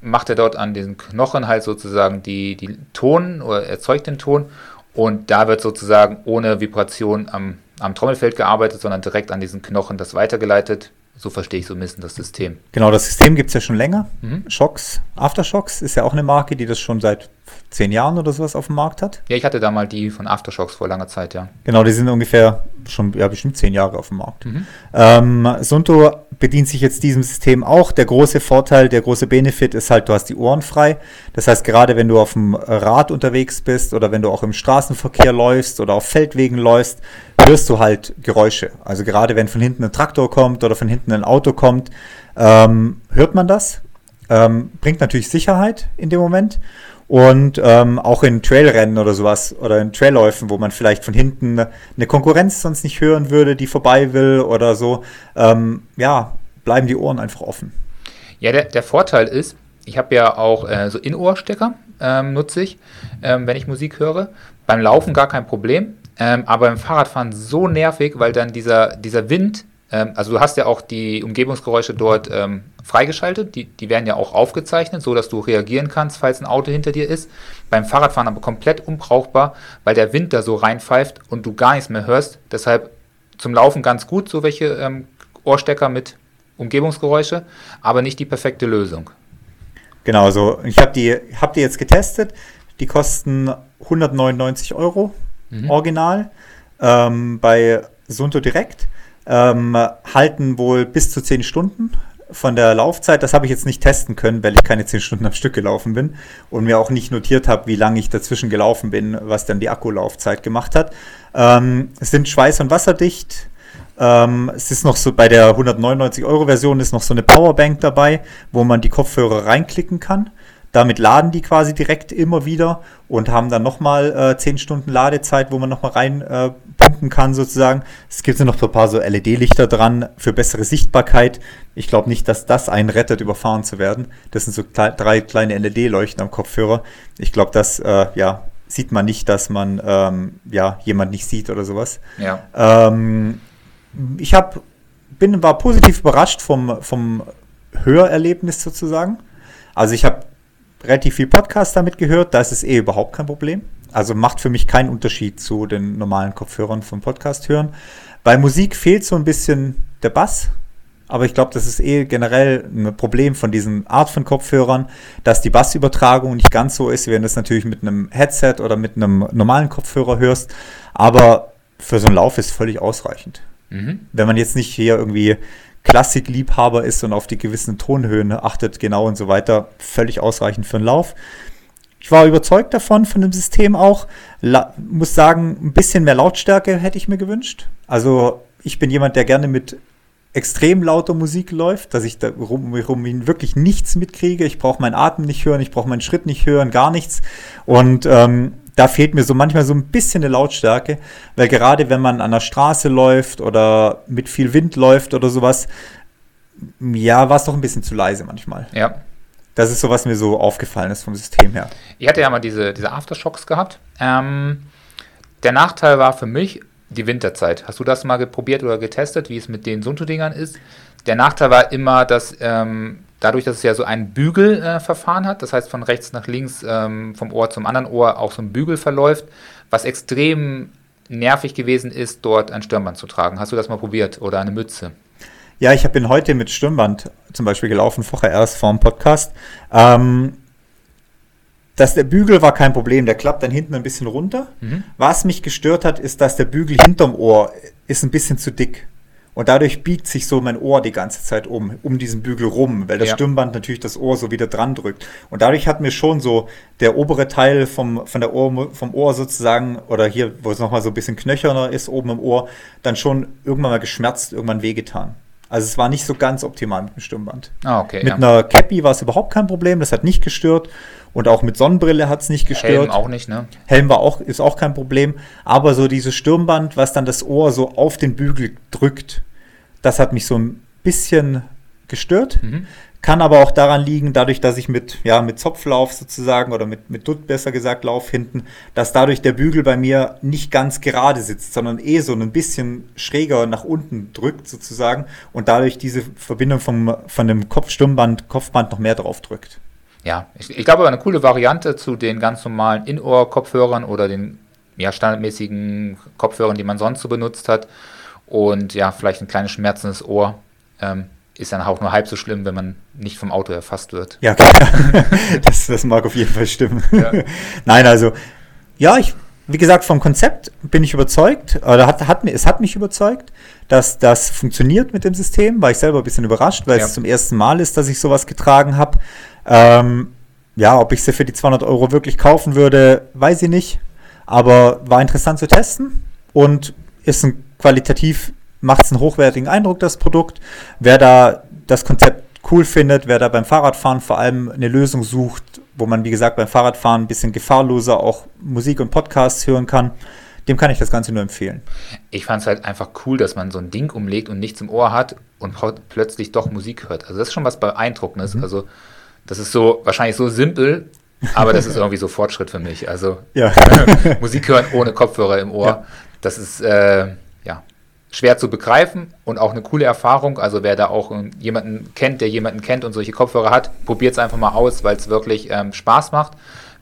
macht er dort an diesen Knochen halt sozusagen die, die Ton oder erzeugt den Ton und da wird sozusagen ohne Vibration am, am Trommelfeld gearbeitet, sondern direkt an diesen Knochen das weitergeleitet. So verstehe ich so ein bisschen das System. Genau, das System gibt es ja schon länger. Mhm. Shocks, Aftershocks ist ja auch eine Marke, die das schon seit zehn Jahren oder sowas auf dem Markt hat. Ja, ich hatte da mal die von Aftershocks vor langer Zeit, ja. Genau, die sind ungefähr schon, ja, bestimmt zehn Jahre auf dem Markt. Mhm. Ähm, Sunto bedient sich jetzt diesem System auch. Der große Vorteil, der große Benefit ist halt, du hast die Ohren frei. Das heißt, gerade wenn du auf dem Rad unterwegs bist oder wenn du auch im Straßenverkehr läufst oder auf Feldwegen läufst, hörst du halt Geräusche. Also gerade wenn von hinten ein Traktor kommt oder von hinten ein Auto kommt, ähm, hört man das. Ähm, bringt natürlich Sicherheit in dem Moment. Und ähm, auch in Trailrennen oder sowas oder in Trailläufen, wo man vielleicht von hinten eine Konkurrenz sonst nicht hören würde, die vorbei will oder so, ähm, ja, bleiben die Ohren einfach offen. Ja, der, der Vorteil ist, ich habe ja auch äh, so In-Ohr-Stecker, ähm, nutze ich, ähm, wenn ich Musik höre. Beim Laufen gar kein Problem, ähm, aber beim Fahrradfahren so nervig, weil dann dieser, dieser Wind ähm, also du hast ja auch die Umgebungsgeräusche dort ähm, freigeschaltet, die, die werden ja auch aufgezeichnet, so dass du reagieren kannst, falls ein Auto hinter dir ist. Beim Fahrradfahren aber komplett unbrauchbar, weil der Wind da so reinpfeift und du gar nichts mehr hörst. Deshalb zum Laufen ganz gut, so welche ähm, Ohrstecker mit Umgebungsgeräusche, aber nicht die perfekte Lösung. Genau, so ich habe die, hab die jetzt getestet. Die kosten 199 Euro mhm. original ähm, bei Sunto Direkt ähm, halten wohl bis zu 10 Stunden von der Laufzeit. Das habe ich jetzt nicht testen können, weil ich keine 10 Stunden am Stück gelaufen bin und mir auch nicht notiert habe, wie lange ich dazwischen gelaufen bin, was dann die Akkulaufzeit gemacht hat. Ähm, sind schweiß- und wasserdicht. Ähm, es ist noch so bei der 199 Euro Version ist noch so eine Powerbank dabei, wo man die Kopfhörer reinklicken kann. Damit laden die quasi direkt immer wieder und haben dann nochmal äh, 10 Stunden Ladezeit, wo man nochmal rein äh, pumpen kann sozusagen. Es gibt ja noch so ein paar so LED-Lichter dran für bessere Sichtbarkeit. Ich glaube nicht, dass das einen rettet, überfahren zu werden. Das sind so kle drei kleine LED-Leuchten am Kopfhörer. Ich glaube, das äh, ja, sieht man nicht, dass man ähm, ja, jemand nicht sieht oder sowas. Ja. Ähm, ich hab, bin, war positiv überrascht vom, vom Hörerlebnis sozusagen. Also ich habe relativ viel Podcast damit gehört, da ist es eh überhaupt kein Problem. Also macht für mich keinen Unterschied zu den normalen Kopfhörern vom Podcast hören. Bei Musik fehlt so ein bisschen der Bass. Aber ich glaube, das ist eh generell ein Problem von diesen Art von Kopfhörern, dass die Bassübertragung nicht ganz so ist, wie wenn du es natürlich mit einem Headset oder mit einem normalen Kopfhörer hörst. Aber für so einen Lauf ist völlig ausreichend. Mhm. Wenn man jetzt nicht hier irgendwie Klassikliebhaber ist und auf die gewissen Tonhöhen achtet, genau und so weiter, völlig ausreichend für einen Lauf. Ich war überzeugt davon, von dem System auch. La muss sagen, ein bisschen mehr Lautstärke hätte ich mir gewünscht. Also ich bin jemand, der gerne mit extrem lauter Musik läuft, dass ich da rum, rum wirklich nichts mitkriege. Ich brauche meinen Atem nicht hören, ich brauche meinen Schritt nicht hören, gar nichts. Und ähm, da fehlt mir so manchmal so ein bisschen eine Lautstärke, weil gerade wenn man an der Straße läuft oder mit viel Wind läuft oder sowas, ja, war es doch ein bisschen zu leise manchmal. Ja. Das ist so, was mir so aufgefallen ist vom System her. Ich hatte ja mal diese, diese Aftershocks gehabt. Ähm, der Nachteil war für mich, die Winterzeit. Hast du das mal probiert oder getestet, wie es mit den Sunto-Dingern ist? Der Nachteil war immer, dass ähm, dadurch, dass es ja so ein Bügelverfahren äh, hat, das heißt von rechts nach links, ähm, vom Ohr zum anderen Ohr auch so ein Bügel verläuft, was extrem nervig gewesen ist, dort ein Stirnband zu tragen. Hast du das mal probiert oder eine Mütze? Ja, ich bin heute mit Stirnband zum Beispiel gelaufen, vorher erst vor dem Podcast. Ähm, dass der Bügel war kein Problem, der klappt dann hinten ein bisschen runter. Mhm. Was mich gestört hat, ist, dass der Bügel hinterm Ohr ist ein bisschen zu dick. Und dadurch biegt sich so mein Ohr die ganze Zeit um, um diesen Bügel rum, weil das ja. Stirnband natürlich das Ohr so wieder dran drückt. Und dadurch hat mir schon so der obere Teil vom, von der Ohr, vom Ohr sozusagen, oder hier, wo es nochmal so ein bisschen knöcherner ist, oben im Ohr, dann schon irgendwann mal geschmerzt, irgendwann wehgetan. Also es war nicht so ganz optimal mit dem Stirnband. Ah, okay. Mit ja. einer Cappy war es überhaupt kein Problem, das hat nicht gestört. Und auch mit Sonnenbrille hat es nicht gestört. Helm auch nicht, ne? Helm war auch, ist auch kein Problem. Aber so dieses Stirnband, was dann das Ohr so auf den Bügel drückt, das hat mich so ein bisschen gestört. Mhm. Kann aber auch daran liegen, dadurch, dass ich mit, ja, mit Zopflauf sozusagen oder mit, mit Dutt besser gesagt Lauf hinten, dass dadurch der Bügel bei mir nicht ganz gerade sitzt, sondern eh so ein bisschen schräger nach unten drückt sozusagen und dadurch diese Verbindung vom, von dem Kopfstirnband, Kopfband noch mehr drauf drückt. Ja, ich, ich glaube, eine coole Variante zu den ganz normalen In-Ohr-Kopfhörern oder den ja, standardmäßigen Kopfhörern, die man sonst so benutzt hat. Und ja, vielleicht ein kleines schmerzendes Ohr. Ähm, ist dann auch nur halb so schlimm, wenn man nicht vom Auto erfasst wird. Ja, *laughs* das, das mag auf jeden Fall stimmen. Ja. *laughs* Nein, also, ja, ich, wie gesagt, vom Konzept bin ich überzeugt, oder hat, hat, es hat mich überzeugt, dass das funktioniert mit dem System. War ich selber ein bisschen überrascht, weil ja. es zum ersten Mal ist, dass ich sowas getragen habe. Ähm, ja, ob ich sie für die 200 Euro wirklich kaufen würde, weiß ich nicht. Aber war interessant zu testen und ist ein qualitativ macht es einen hochwertigen Eindruck, das Produkt. Wer da das Konzept cool findet, wer da beim Fahrradfahren vor allem eine Lösung sucht, wo man, wie gesagt, beim Fahrradfahren ein bisschen gefahrloser auch Musik und Podcasts hören kann, dem kann ich das Ganze nur empfehlen. Ich fand es halt einfach cool, dass man so ein Ding umlegt und nichts im Ohr hat und plötzlich doch Musik hört. Also das ist schon was Beeindruckendes. Mhm. Also das ist so wahrscheinlich so simpel, aber das ist irgendwie so Fortschritt für mich. Also ja. *laughs* Musik hören ohne Kopfhörer im Ohr, ja. das ist äh, schwer zu begreifen und auch eine coole Erfahrung. Also wer da auch jemanden kennt, der jemanden kennt und solche Kopfhörer hat, probiert es einfach mal aus, weil es wirklich ähm, Spaß macht,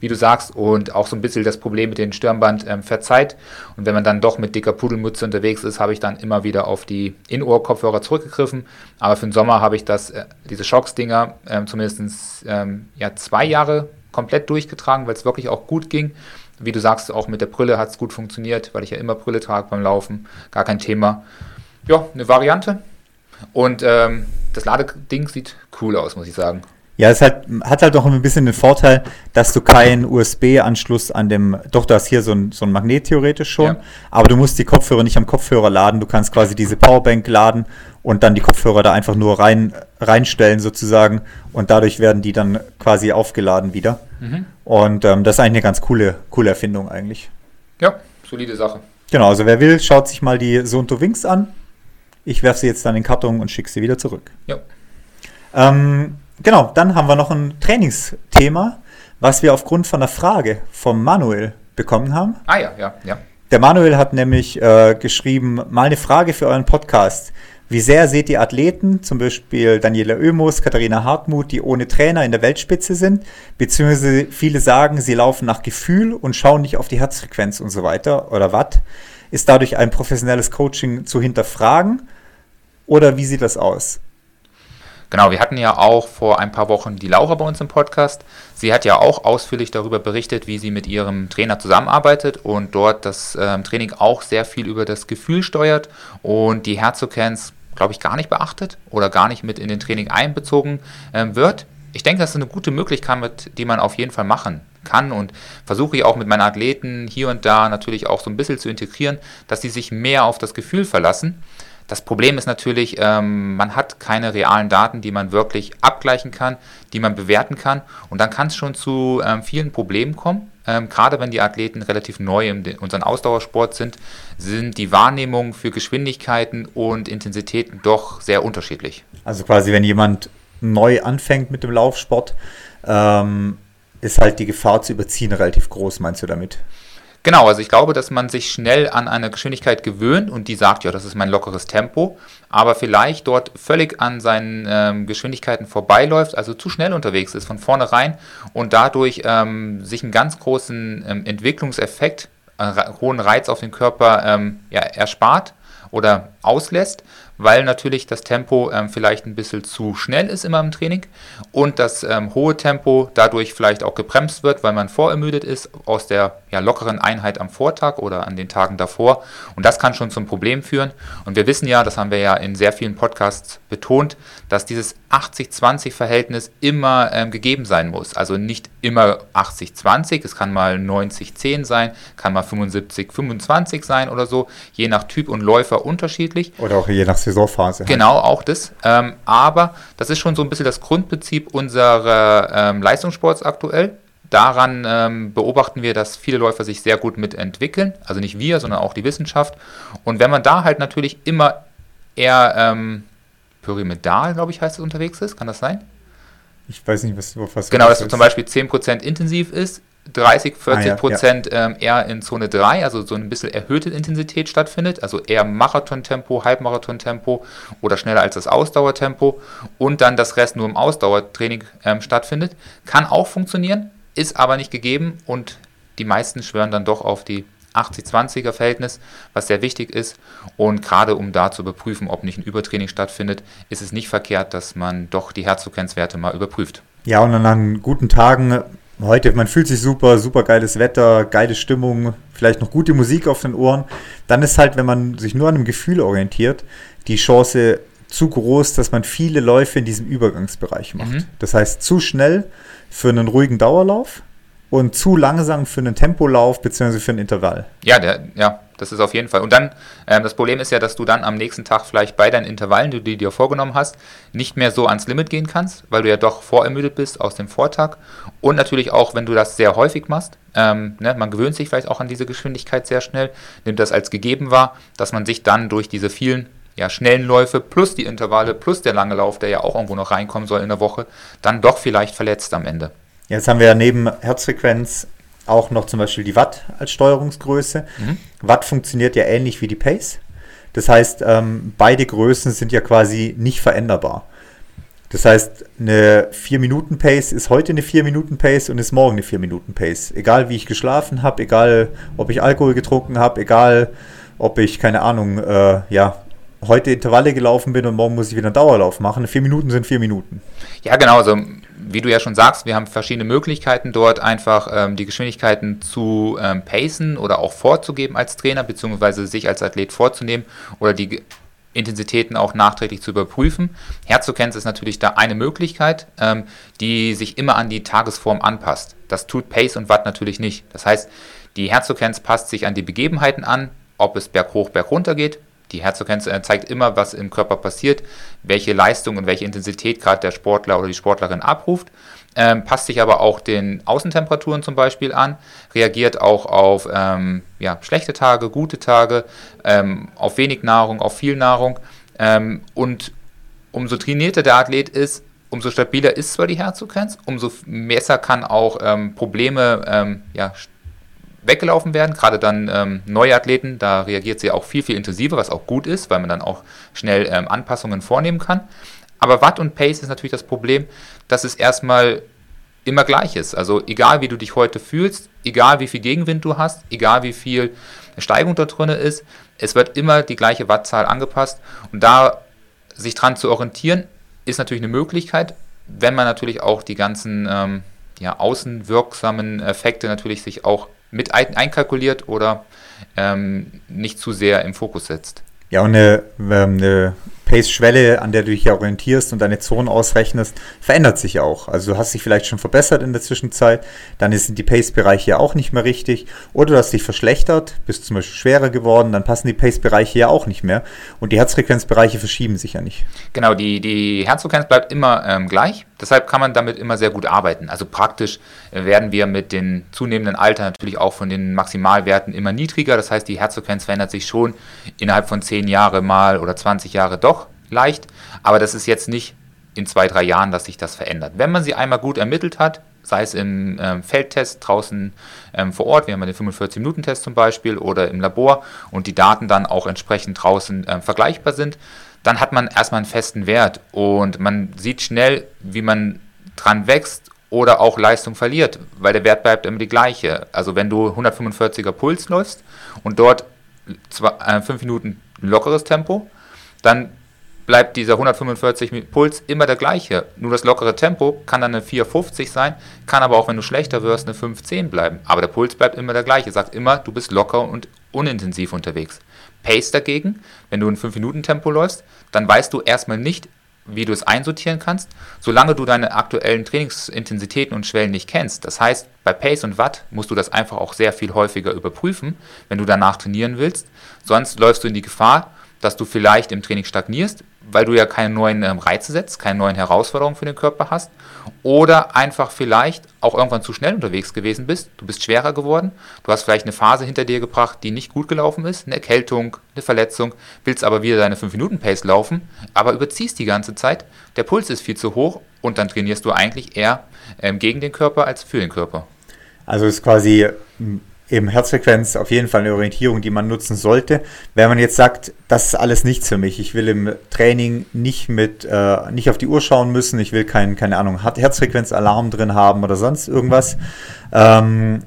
wie du sagst, und auch so ein bisschen das Problem mit dem Stirnband ähm, verzeiht. Und wenn man dann doch mit dicker Pudelmütze unterwegs ist, habe ich dann immer wieder auf die In-Ohr-Kopfhörer zurückgegriffen. Aber für den Sommer habe ich das, äh, diese Shocks-Dinger ähm, zumindest ähm, ja, zwei Jahre komplett durchgetragen, weil es wirklich auch gut ging. Wie du sagst, auch mit der Brille hat es gut funktioniert, weil ich ja immer Brille trage beim Laufen. Gar kein Thema. Ja, eine Variante. Und ähm, das Ladeding sieht cool aus, muss ich sagen. Ja, es hat, hat halt auch ein bisschen den Vorteil, dass du keinen USB-Anschluss an dem, doch, du hast hier so ein, so ein Magnet theoretisch schon, ja. aber du musst die Kopfhörer nicht am Kopfhörer laden. Du kannst quasi diese Powerbank laden und dann die Kopfhörer da einfach nur rein, reinstellen sozusagen und dadurch werden die dann quasi aufgeladen wieder. Mhm. Und ähm, das ist eigentlich eine ganz coole, coole Erfindung eigentlich. Ja, solide Sache. Genau, also wer will, schaut sich mal die Sonto Wings an. Ich werfe sie jetzt dann in den Karton und schicke sie wieder zurück. Ja. Ähm, genau, dann haben wir noch ein Trainingsthema, was wir aufgrund von einer Frage vom Manuel bekommen haben. Ah ja, ja, ja. Der Manuel hat nämlich äh, geschrieben, mal eine Frage für euren Podcast. Wie sehr seht ihr Athleten, zum Beispiel Daniela Oemus, Katharina Hartmut, die ohne Trainer in der Weltspitze sind, beziehungsweise viele sagen, sie laufen nach Gefühl und schauen nicht auf die Herzfrequenz und so weiter oder Watt. Ist dadurch ein professionelles Coaching zu hinterfragen oder wie sieht das aus? Genau, wir hatten ja auch vor ein paar Wochen die Laura bei uns im Podcast. Sie hat ja auch ausführlich darüber berichtet, wie sie mit ihrem Trainer zusammenarbeitet und dort das ähm, Training auch sehr viel über das Gefühl steuert und die Herzoghands, glaube ich, gar nicht beachtet oder gar nicht mit in den Training einbezogen ähm, wird. Ich denke, das ist eine gute Möglichkeit, die man auf jeden Fall machen kann und versuche ich auch mit meinen Athleten hier und da natürlich auch so ein bisschen zu integrieren, dass sie sich mehr auf das Gefühl verlassen. Das Problem ist natürlich, ähm, man hat keine realen Daten, die man wirklich abgleichen kann, die man bewerten kann. Und dann kann es schon zu ähm, vielen Problemen kommen. Ähm, gerade wenn die Athleten relativ neu in unserem Ausdauersport sind, sind die Wahrnehmungen für Geschwindigkeiten und Intensitäten doch sehr unterschiedlich. Also quasi, wenn jemand neu anfängt mit dem Laufsport, ähm, ist halt die Gefahr zu überziehen relativ groß, meinst du damit? Genau, also ich glaube, dass man sich schnell an eine Geschwindigkeit gewöhnt und die sagt, ja, das ist mein lockeres Tempo, aber vielleicht dort völlig an seinen ähm, Geschwindigkeiten vorbeiläuft, also zu schnell unterwegs ist von vornherein und dadurch ähm, sich einen ganz großen ähm, Entwicklungseffekt, äh, hohen Reiz auf den Körper ähm, ja, erspart oder auslässt, weil natürlich das Tempo ähm, vielleicht ein bisschen zu schnell ist immer im Training und das ähm, hohe Tempo dadurch vielleicht auch gebremst wird, weil man vorermüdet ist aus der ja, lockeren Einheit am Vortag oder an den Tagen davor. Und das kann schon zum Problem führen. Und wir wissen ja, das haben wir ja in sehr vielen Podcasts betont, dass dieses 80-20-Verhältnis immer ähm, gegeben sein muss. Also nicht immer 80-20, es kann mal 90-10 sein, kann mal 75-25 sein oder so, je nach Typ und Läufer unterschiedlich. Oder auch je nach Saisonphase. Halt. Genau, auch das. Ähm, aber das ist schon so ein bisschen das Grundprinzip unserer ähm, Leistungssports aktuell. Daran ähm, beobachten wir, dass viele Läufer sich sehr gut mitentwickeln. Also nicht wir, sondern auch die Wissenschaft. Und wenn man da halt natürlich immer eher ähm, pyramidal, glaube ich, heißt es, unterwegs ist, kann das sein? Ich weiß nicht, was, was Genau, dass du zum Beispiel 10% intensiv ist, 30, 40 ah, ja, Prozent ja. Ähm, eher in Zone 3, also so ein bisschen erhöhte Intensität stattfindet, also eher Marathontempo, Halbmarathontempo oder schneller als das Ausdauertempo und dann das Rest nur im Ausdauertraining ähm, stattfindet. Kann auch funktionieren, ist aber nicht gegeben und die meisten schwören dann doch auf die 80-20er Verhältnis, was sehr wichtig ist. Und gerade um da zu überprüfen, ob nicht ein Übertraining stattfindet, ist es nicht verkehrt, dass man doch die Herzfrequenzwerte mal überprüft. Ja, und dann an guten Tagen heute, man fühlt sich super, super geiles Wetter, geile Stimmung, vielleicht noch gute Musik auf den Ohren, dann ist halt, wenn man sich nur an einem Gefühl orientiert, die Chance zu groß, dass man viele Läufe in diesem Übergangsbereich macht. Mhm. Das heißt, zu schnell für einen ruhigen Dauerlauf und zu langsam für einen Tempolauf bzw. für ein Intervall. Ja, der, ja, das ist auf jeden Fall. Und dann, ähm, das Problem ist ja, dass du dann am nächsten Tag vielleicht bei deinen Intervallen, die du dir vorgenommen hast, nicht mehr so ans Limit gehen kannst, weil du ja doch vorermüdet bist aus dem Vortag. Und natürlich auch, wenn du das sehr häufig machst, ähm, ne, man gewöhnt sich vielleicht auch an diese Geschwindigkeit sehr schnell, nimmt das als gegeben wahr, dass man sich dann durch diese vielen ja, schnellen Läufe plus die Intervalle plus der lange Lauf, der ja auch irgendwo noch reinkommen soll in der Woche, dann doch vielleicht verletzt am Ende. Jetzt haben wir ja neben Herzfrequenz auch noch zum Beispiel die Watt als Steuerungsgröße. Mhm. Watt funktioniert ja ähnlich wie die Pace. Das heißt, ähm, beide Größen sind ja quasi nicht veränderbar. Das heißt, eine 4-Minuten-Pace ist heute eine 4-Minuten-Pace und ist morgen eine 4-Minuten-Pace. Egal wie ich geschlafen habe, egal ob ich Alkohol getrunken habe, egal ob ich, keine Ahnung, äh, ja, heute Intervalle gelaufen bin und morgen muss ich wieder einen Dauerlauf machen. 4 Minuten sind 4 Minuten. Ja, genau. Also wie du ja schon sagst, wir haben verschiedene Möglichkeiten dort einfach ähm, die Geschwindigkeiten zu ähm, pacen oder auch vorzugeben als Trainer, beziehungsweise sich als Athlet vorzunehmen oder die Intensitäten auch nachträglich zu überprüfen. Herzfrequenz ist natürlich da eine Möglichkeit, ähm, die sich immer an die Tagesform anpasst. Das tut Pace und Watt natürlich nicht. Das heißt, die Herzfrequenz passt sich an die Begebenheiten an, ob es berghoch, bergunter geht, die Herzfrequenz äh, zeigt immer, was im Körper passiert, welche Leistung und welche Intensität gerade der Sportler oder die Sportlerin abruft. Ähm, passt sich aber auch den Außentemperaturen zum Beispiel an, reagiert auch auf ähm, ja, schlechte Tage, gute Tage, ähm, auf wenig Nahrung, auf viel Nahrung. Ähm, und umso trainierter der Athlet ist, umso stabiler ist zwar die Herzfrequenz, umso besser kann auch ähm, Probleme ähm, ja, weggelaufen werden. Gerade dann ähm, neue Athleten, da reagiert sie auch viel, viel intensiver, was auch gut ist, weil man dann auch schnell ähm, Anpassungen vornehmen kann. Aber Watt und Pace ist natürlich das Problem, dass es erstmal immer gleich ist. Also egal wie du dich heute fühlst, egal wie viel Gegenwind du hast, egal wie viel Steigung da drin ist, es wird immer die gleiche Wattzahl angepasst. Und da sich dran zu orientieren, ist natürlich eine Möglichkeit, wenn man natürlich auch die ganzen ähm, ja, außenwirksamen Effekte natürlich sich auch mit ein einkalkuliert oder ähm, nicht zu sehr im Fokus setzt. Ja, und eine, ähm, eine Pace-Schwelle, an der du dich orientierst und deine Zonen ausrechnest, verändert sich auch. Also du hast dich vielleicht schon verbessert in der Zwischenzeit, dann sind die Pace-Bereiche ja auch nicht mehr richtig. Oder du hast dich verschlechtert, bist zum Beispiel schwerer geworden, dann passen die Pace-Bereiche ja auch nicht mehr. Und die Herzfrequenzbereiche verschieben sich ja nicht. Genau, die, die Herzfrequenz bleibt immer ähm, gleich. Deshalb kann man damit immer sehr gut arbeiten. Also praktisch äh, werden wir mit dem zunehmenden Alter natürlich auch von den Maximalwerten immer niedriger. Das heißt, die Herzfrequenz verändert sich schon innerhalb von 10 Jahre mal oder 20 Jahre doch leicht, aber das ist jetzt nicht in zwei, drei Jahren, dass sich das verändert. Wenn man sie einmal gut ermittelt hat, sei es im ähm, Feldtest draußen ähm, vor Ort, wir haben den 45-Minuten-Test zum Beispiel, oder im Labor und die Daten dann auch entsprechend draußen ähm, vergleichbar sind, dann hat man erstmal einen festen Wert und man sieht schnell, wie man dran wächst oder auch Leistung verliert, weil der Wert bleibt immer die gleiche. Also wenn du 145er Puls läufst und dort zwei, äh, fünf Minuten lockeres Tempo, dann bleibt dieser 145 Puls immer der gleiche. Nur das lockere Tempo kann dann eine 450 sein, kann aber auch, wenn du schlechter wirst, eine 510 bleiben. Aber der Puls bleibt immer der gleiche. Sagt immer, du bist locker und unintensiv unterwegs. Pace dagegen, wenn du ein 5-Minuten-Tempo läufst, dann weißt du erstmal nicht, wie du es einsortieren kannst, solange du deine aktuellen Trainingsintensitäten und Schwellen nicht kennst. Das heißt, bei Pace und Watt musst du das einfach auch sehr viel häufiger überprüfen, wenn du danach trainieren willst. Sonst läufst du in die Gefahr, dass du vielleicht im Training stagnierst, weil du ja keine neuen ähm, Reize setzt, keine neuen Herausforderungen für den Körper hast oder einfach vielleicht auch irgendwann zu schnell unterwegs gewesen bist, du bist schwerer geworden, du hast vielleicht eine Phase hinter dir gebracht, die nicht gut gelaufen ist, eine Erkältung, eine Verletzung, willst aber wieder deine 5-Minuten-Pace laufen, aber überziehst die ganze Zeit, der Puls ist viel zu hoch und dann trainierst du eigentlich eher ähm, gegen den Körper als für den Körper. Also ist quasi eben Herzfrequenz auf jeden Fall eine Orientierung, die man nutzen sollte. Wenn man jetzt sagt, das ist alles nichts für mich, ich will im Training nicht mit, äh, nicht auf die Uhr schauen müssen, ich will kein, keine Ahnung, Herzfrequenzalarm drin haben oder sonst irgendwas. Ähm,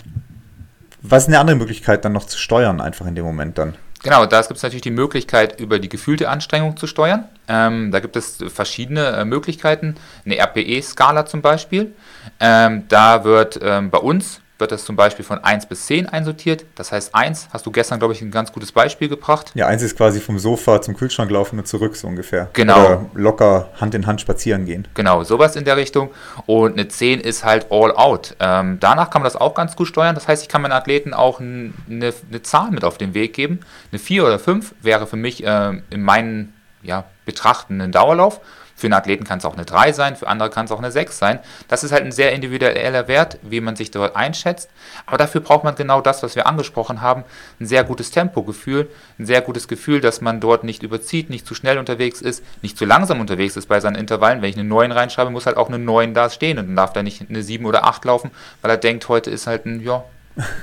was ist eine andere Möglichkeit dann noch zu steuern, einfach in dem Moment dann? Genau, da gibt es natürlich die Möglichkeit, über die gefühlte Anstrengung zu steuern. Ähm, da gibt es verschiedene äh, Möglichkeiten. Eine RPE-Skala zum Beispiel. Ähm, da wird ähm, bei uns wird das zum Beispiel von 1 bis 10 einsortiert. Das heißt, 1 hast du gestern, glaube ich, ein ganz gutes Beispiel gebracht. Ja, 1 ist quasi vom Sofa zum Kühlschrank laufen und zurück, so ungefähr. Genau. Oder locker Hand in Hand spazieren gehen. Genau, sowas in der Richtung. Und eine 10 ist halt all out. Ähm, danach kann man das auch ganz gut steuern. Das heißt, ich kann meinen Athleten auch eine, eine Zahl mit auf den Weg geben. Eine 4 oder 5 wäre für mich äh, in meinen ja, Betrachten ein Dauerlauf. Für einen Athleten kann es auch eine 3 sein, für andere kann es auch eine 6 sein. Das ist halt ein sehr individueller Wert, wie man sich dort einschätzt. Aber dafür braucht man genau das, was wir angesprochen haben, ein sehr gutes Tempogefühl, ein sehr gutes Gefühl, dass man dort nicht überzieht, nicht zu schnell unterwegs ist, nicht zu langsam unterwegs ist bei seinen Intervallen. Wenn ich eine 9 reinschreibe, muss halt auch eine 9 da stehen und dann darf da nicht eine 7 oder 8 laufen, weil er denkt, heute ist halt ein, ja,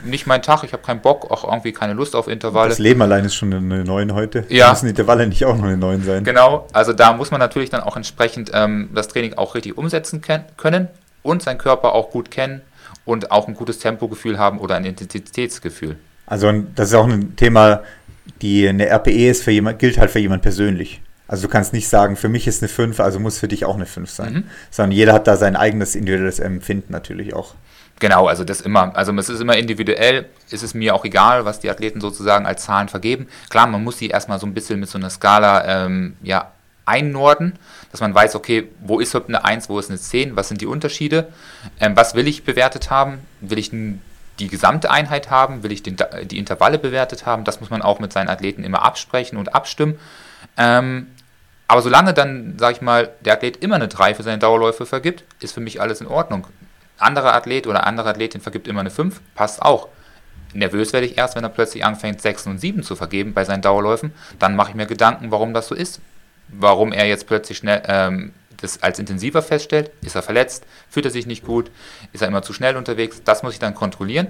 nicht mein Tag, ich habe keinen Bock, auch irgendwie keine Lust auf Intervalle. Das Leben allein ist schon eine 9 heute. Ja. Da müssen Intervalle nicht auch noch eine 9 sein. Genau, also da muss man natürlich dann auch entsprechend ähm, das Training auch richtig umsetzen können und seinen Körper auch gut kennen und auch ein gutes Tempogefühl haben oder ein Intensitätsgefühl. Also das ist auch ein Thema, die eine RPE ist für jemand, gilt halt für jemand persönlich. Also du kannst nicht sagen, für mich ist eine 5, also muss für dich auch eine 5 sein. Mhm. Sondern jeder hat da sein eigenes individuelles Empfinden natürlich auch. Genau, also das immer, also es ist immer individuell, ist es mir auch egal, was die Athleten sozusagen als Zahlen vergeben. Klar, man muss sie erstmal so ein bisschen mit so einer Skala ähm, ja, einnorden, dass man weiß, okay, wo ist eine 1, wo ist eine 10, was sind die Unterschiede, ähm, was will ich bewertet haben, will ich die gesamte Einheit haben, will ich den, die Intervalle bewertet haben, das muss man auch mit seinen Athleten immer absprechen und abstimmen. Ähm, aber solange dann, sage ich mal, der Athlet immer eine 3 für seine Dauerläufe vergibt, ist für mich alles in Ordnung anderer Athlet oder andere Athletin vergibt immer eine 5, passt auch. Nervös werde ich erst, wenn er plötzlich anfängt, 6 und 7 zu vergeben bei seinen Dauerläufen. Dann mache ich mir Gedanken, warum das so ist. Warum er jetzt plötzlich schnell ähm, das als intensiver feststellt, ist er verletzt, fühlt er sich nicht gut, ist er immer zu schnell unterwegs, das muss ich dann kontrollieren.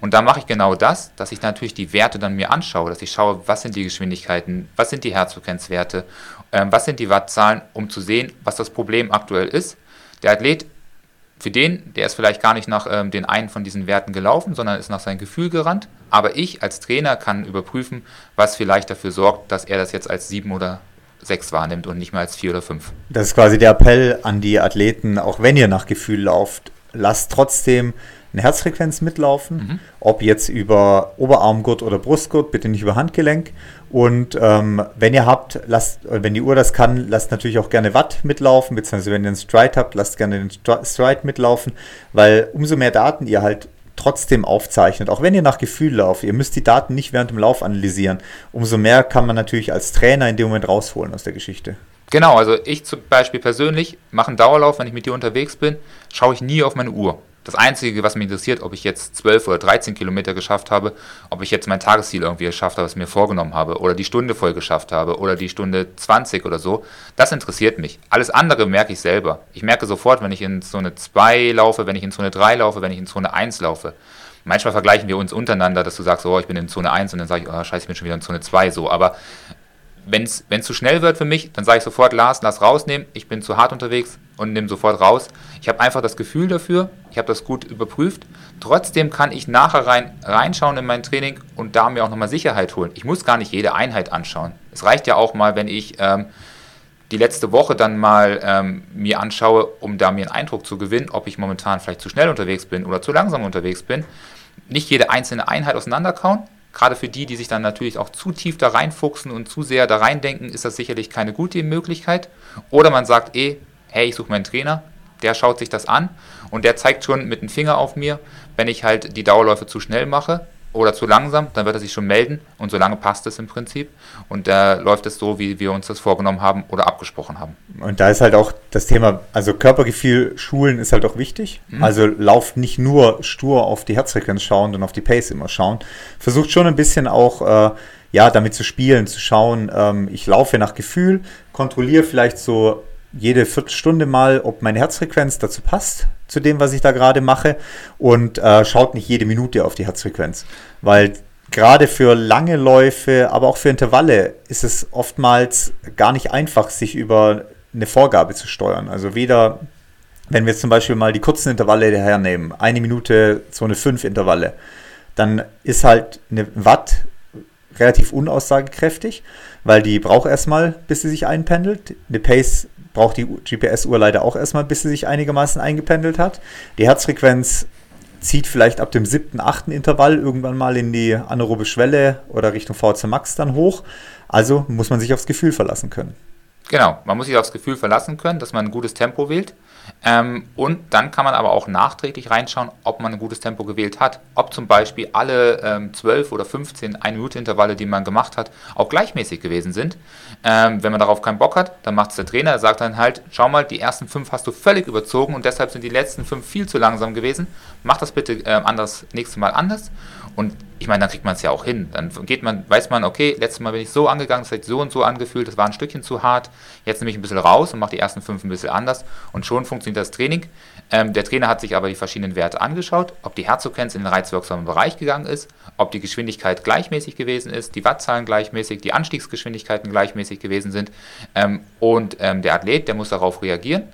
Und da mache ich genau das, dass ich natürlich die Werte dann mir anschaue, dass ich schaue, was sind die Geschwindigkeiten, was sind die Herzfrequenzwerte, ähm, was sind die Wattzahlen, um zu sehen, was das Problem aktuell ist. Der Athlet für den, der ist vielleicht gar nicht nach ähm, den einen von diesen Werten gelaufen, sondern ist nach seinem Gefühl gerannt. Aber ich als Trainer kann überprüfen, was vielleicht dafür sorgt, dass er das jetzt als sieben oder sechs wahrnimmt und nicht mehr als vier oder fünf. Das ist quasi der Appell an die Athleten, auch wenn ihr nach Gefühl lauft, lasst trotzdem eine Herzfrequenz mitlaufen, mhm. ob jetzt über Oberarmgurt oder Brustgurt, bitte nicht über Handgelenk. Und ähm, wenn ihr habt, lasst, wenn die Uhr das kann, lasst natürlich auch gerne Watt mitlaufen, beziehungsweise wenn ihr einen Stride habt, lasst gerne den Stride mitlaufen, weil umso mehr Daten ihr halt trotzdem aufzeichnet, auch wenn ihr nach Gefühl lauft, ihr müsst die Daten nicht während dem Lauf analysieren, umso mehr kann man natürlich als Trainer in dem Moment rausholen aus der Geschichte. Genau, also ich zum Beispiel persönlich mache einen Dauerlauf, wenn ich mit dir unterwegs bin, schaue ich nie auf meine Uhr. Das Einzige, was mich interessiert, ob ich jetzt 12 oder 13 Kilometer geschafft habe, ob ich jetzt mein Tagesziel irgendwie geschafft habe, was ich mir vorgenommen habe, oder die Stunde voll geschafft habe, oder die Stunde 20 oder so, das interessiert mich. Alles andere merke ich selber. Ich merke sofort, wenn ich in Zone 2 laufe, wenn ich in Zone 3 laufe, wenn ich in Zone 1 laufe. Manchmal vergleichen wir uns untereinander, dass du sagst, oh, ich bin in Zone 1 und dann sage ich, oh, scheiße, ich bin schon wieder in Zone 2 so. Aber wenn es zu schnell wird für mich, dann sage ich sofort, Lars, lass rausnehmen, ich bin zu hart unterwegs und nehme sofort raus. Ich habe einfach das Gefühl dafür, ich habe das gut überprüft. Trotzdem kann ich nachher rein, reinschauen in mein Training und da mir auch nochmal Sicherheit holen. Ich muss gar nicht jede Einheit anschauen. Es reicht ja auch mal, wenn ich ähm, die letzte Woche dann mal ähm, mir anschaue, um da mir einen Eindruck zu gewinnen, ob ich momentan vielleicht zu schnell unterwegs bin oder zu langsam unterwegs bin. Nicht jede einzelne Einheit auseinanderkauen, Gerade für die, die sich dann natürlich auch zu tief da reinfuchsen und zu sehr da reindenken, ist das sicherlich keine gute Möglichkeit. Oder man sagt eh, hey, ich suche meinen Trainer, der schaut sich das an und der zeigt schon mit dem Finger auf mir, wenn ich halt die Dauerläufe zu schnell mache oder zu langsam, dann wird er sich schon melden und solange passt es im Prinzip und da äh, läuft es so, wie wir uns das vorgenommen haben oder abgesprochen haben. Und da ist halt auch das Thema, also Körpergefühl schulen ist halt auch wichtig. Mhm. Also lauft nicht nur stur auf die Herzfrequenz schauen und auf die Pace immer schauen. Versucht schon ein bisschen auch äh, ja damit zu spielen, zu schauen, ähm, ich laufe nach Gefühl, kontrolliere vielleicht so jede Viertelstunde mal, ob meine Herzfrequenz dazu passt, zu dem, was ich da gerade mache. Und äh, schaut nicht jede Minute auf die Herzfrequenz. Weil gerade für lange Läufe, aber auch für Intervalle ist es oftmals gar nicht einfach, sich über eine Vorgabe zu steuern. Also weder, wenn wir jetzt zum Beispiel mal die kurzen Intervalle hernehmen, eine Minute, Zone 5 Intervalle, dann ist halt eine Watt relativ unaussagekräftig, weil die braucht erstmal, bis sie sich einpendelt. Eine Pace braucht die GPS-Uhr leider auch erstmal, bis sie sich einigermaßen eingependelt hat. Die Herzfrequenz zieht vielleicht ab dem siebten, achten Intervall irgendwann mal in die anaerobe Schwelle oder Richtung VC Max dann hoch. Also muss man sich aufs Gefühl verlassen können. Genau, man muss sich aufs Gefühl verlassen können, dass man ein gutes Tempo wählt. Ähm, und dann kann man aber auch nachträglich reinschauen, ob man ein gutes Tempo gewählt hat. Ob zum Beispiel alle ähm, 12 oder 15 1-Minute-Intervalle, die man gemacht hat, auch gleichmäßig gewesen sind. Ähm, wenn man darauf keinen Bock hat, dann macht es der Trainer, sagt dann halt, schau mal, die ersten fünf hast du völlig überzogen und deshalb sind die letzten fünf viel zu langsam gewesen. Mach das bitte äh, anders, nächstes Mal anders. Und ich meine, dann kriegt man es ja auch hin. Dann geht man, weiß man, okay, letztes Mal bin ich so angegangen, es hat so und so angefühlt, das war ein Stückchen zu hart. Jetzt nehme ich ein bisschen raus und mache die ersten fünf ein bisschen anders und schon funktioniert das Training. Ähm, der Trainer hat sich aber die verschiedenen Werte angeschaut, ob die Herzfrequenz in den reizwirksamen Bereich gegangen ist, ob die Geschwindigkeit gleichmäßig gewesen ist, die Wattzahlen gleichmäßig, die Anstiegsgeschwindigkeiten gleichmäßig gewesen sind. Ähm, und ähm, der Athlet, der muss darauf reagieren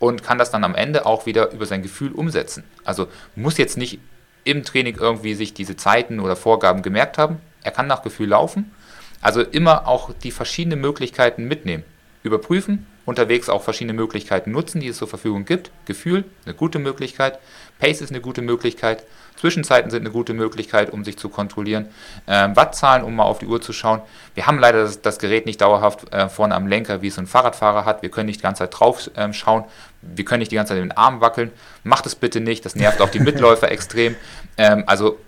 und kann das dann am Ende auch wieder über sein Gefühl umsetzen. Also muss jetzt nicht im Training irgendwie sich diese Zeiten oder Vorgaben gemerkt haben. Er kann nach Gefühl laufen. Also immer auch die verschiedenen Möglichkeiten mitnehmen. Überprüfen, unterwegs auch verschiedene Möglichkeiten nutzen, die es zur Verfügung gibt. Gefühl, eine gute Möglichkeit. Pace ist eine gute Möglichkeit. Zwischenzeiten sind eine gute Möglichkeit, um sich zu kontrollieren. Ähm, Wattzahlen, um mal auf die Uhr zu schauen. Wir haben leider das, das Gerät nicht dauerhaft äh, vorne am Lenker, wie es ein Fahrradfahrer hat. Wir können nicht die ganze Zeit drauf ähm, schauen. Wir können nicht die ganze Zeit den Arm wackeln. Macht es bitte nicht. Das nervt auch die Mitläufer *laughs* extrem. Ähm, also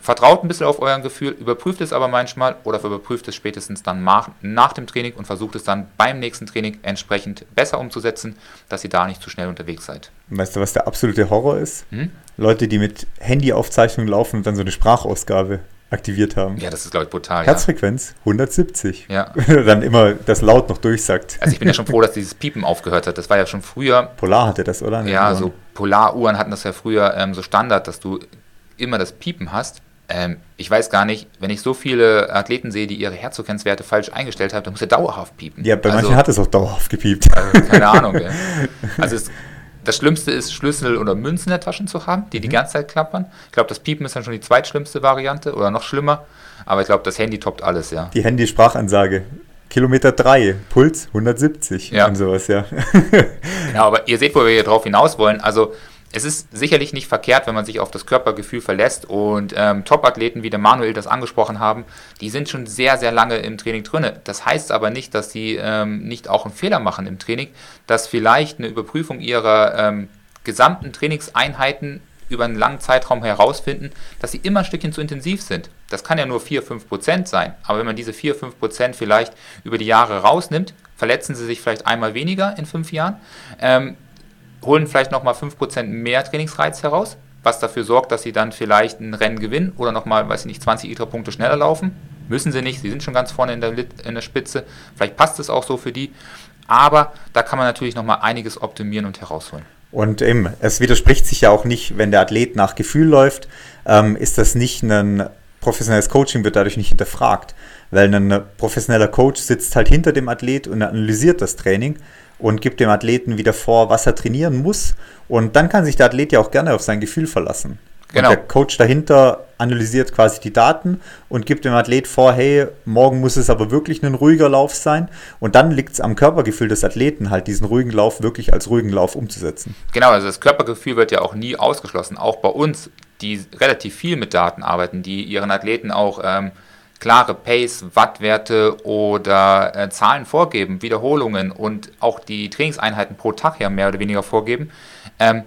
Vertraut ein bisschen auf euer Gefühl, überprüft es aber manchmal oder überprüft es spätestens dann nach, dem Training und versucht es dann beim nächsten Training entsprechend besser umzusetzen, dass ihr da nicht zu schnell unterwegs seid. Weißt du, was der absolute Horror ist? Hm? Leute, die mit Handyaufzeichnung laufen und dann so eine Sprachausgabe aktiviert haben. Ja, das ist, glaube ich, brutal. Herzfrequenz 170. Ja. *laughs* Dann immer das laut noch durchsagt. Also ich bin ja schon froh, *laughs* dass dieses Piepen aufgehört hat. Das war ja schon früher. Polar hatte das, oder? Ja, so Polaruhren hatten das ja früher ähm, so Standard, dass du immer das Piepen hast. Ähm, ich weiß gar nicht, wenn ich so viele Athleten sehe, die ihre Herzfrequenzwerte falsch eingestellt haben, dann muss er dauerhaft piepen. Ja, bei also, manchen hat es auch dauerhaft gepiept. Also, keine Ahnung. Ey. *laughs* Also es, das Schlimmste ist, Schlüssel oder Münzen in der Tasche zu haben, die die mhm. ganze Zeit klappern. Ich glaube, das Piepen ist dann schon die zweitschlimmste Variante oder noch schlimmer. Aber ich glaube, das Handy toppt alles, ja. Die Handy-Sprachansage. Kilometer 3, Puls 170 ja. und sowas, ja. genau, aber ihr seht, wo wir hier drauf hinaus wollen. Also es ist sicherlich nicht verkehrt, wenn man sich auf das Körpergefühl verlässt und ähm, Top-Athleten, wie der Manuel das angesprochen haben, die sind schon sehr, sehr lange im Training drin. Das heißt aber nicht, dass sie ähm, nicht auch einen Fehler machen im Training, dass vielleicht eine Überprüfung ihrer ähm, gesamten Trainingseinheiten über einen langen Zeitraum herausfinden, dass sie immer ein Stückchen zu intensiv sind. Das kann ja nur 4-5% sein, aber wenn man diese 4-5% vielleicht über die Jahre rausnimmt, verletzen sie sich vielleicht einmal weniger in fünf Jahren. Ähm, holen vielleicht nochmal 5% mehr Trainingsreiz heraus, was dafür sorgt, dass sie dann vielleicht ein Rennen gewinnen oder nochmal, weiß ich nicht, 20 ITRA-Punkte schneller laufen. Müssen sie nicht, sie sind schon ganz vorne in der, in der Spitze. Vielleicht passt es auch so für die. Aber da kann man natürlich nochmal einiges optimieren und herausholen. Und eben, es widerspricht sich ja auch nicht, wenn der Athlet nach Gefühl läuft, ähm, ist das nicht ein professionelles Coaching, wird dadurch nicht hinterfragt. Weil ein professioneller Coach sitzt halt hinter dem Athlet und analysiert das Training und gibt dem Athleten wieder vor, was er trainieren muss. Und dann kann sich der Athlet ja auch gerne auf sein Gefühl verlassen. Genau. Und der Coach dahinter analysiert quasi die Daten und gibt dem Athlet vor, hey, morgen muss es aber wirklich ein ruhiger Lauf sein. Und dann liegt es am Körpergefühl des Athleten, halt diesen ruhigen Lauf wirklich als ruhigen Lauf umzusetzen. Genau, also das Körpergefühl wird ja auch nie ausgeschlossen. Auch bei uns, die relativ viel mit Daten arbeiten, die ihren Athleten auch ähm, klare Pace, Wattwerte oder äh, Zahlen vorgeben, Wiederholungen und auch die Trainingseinheiten pro Tag ja mehr oder weniger vorgeben. Ähm,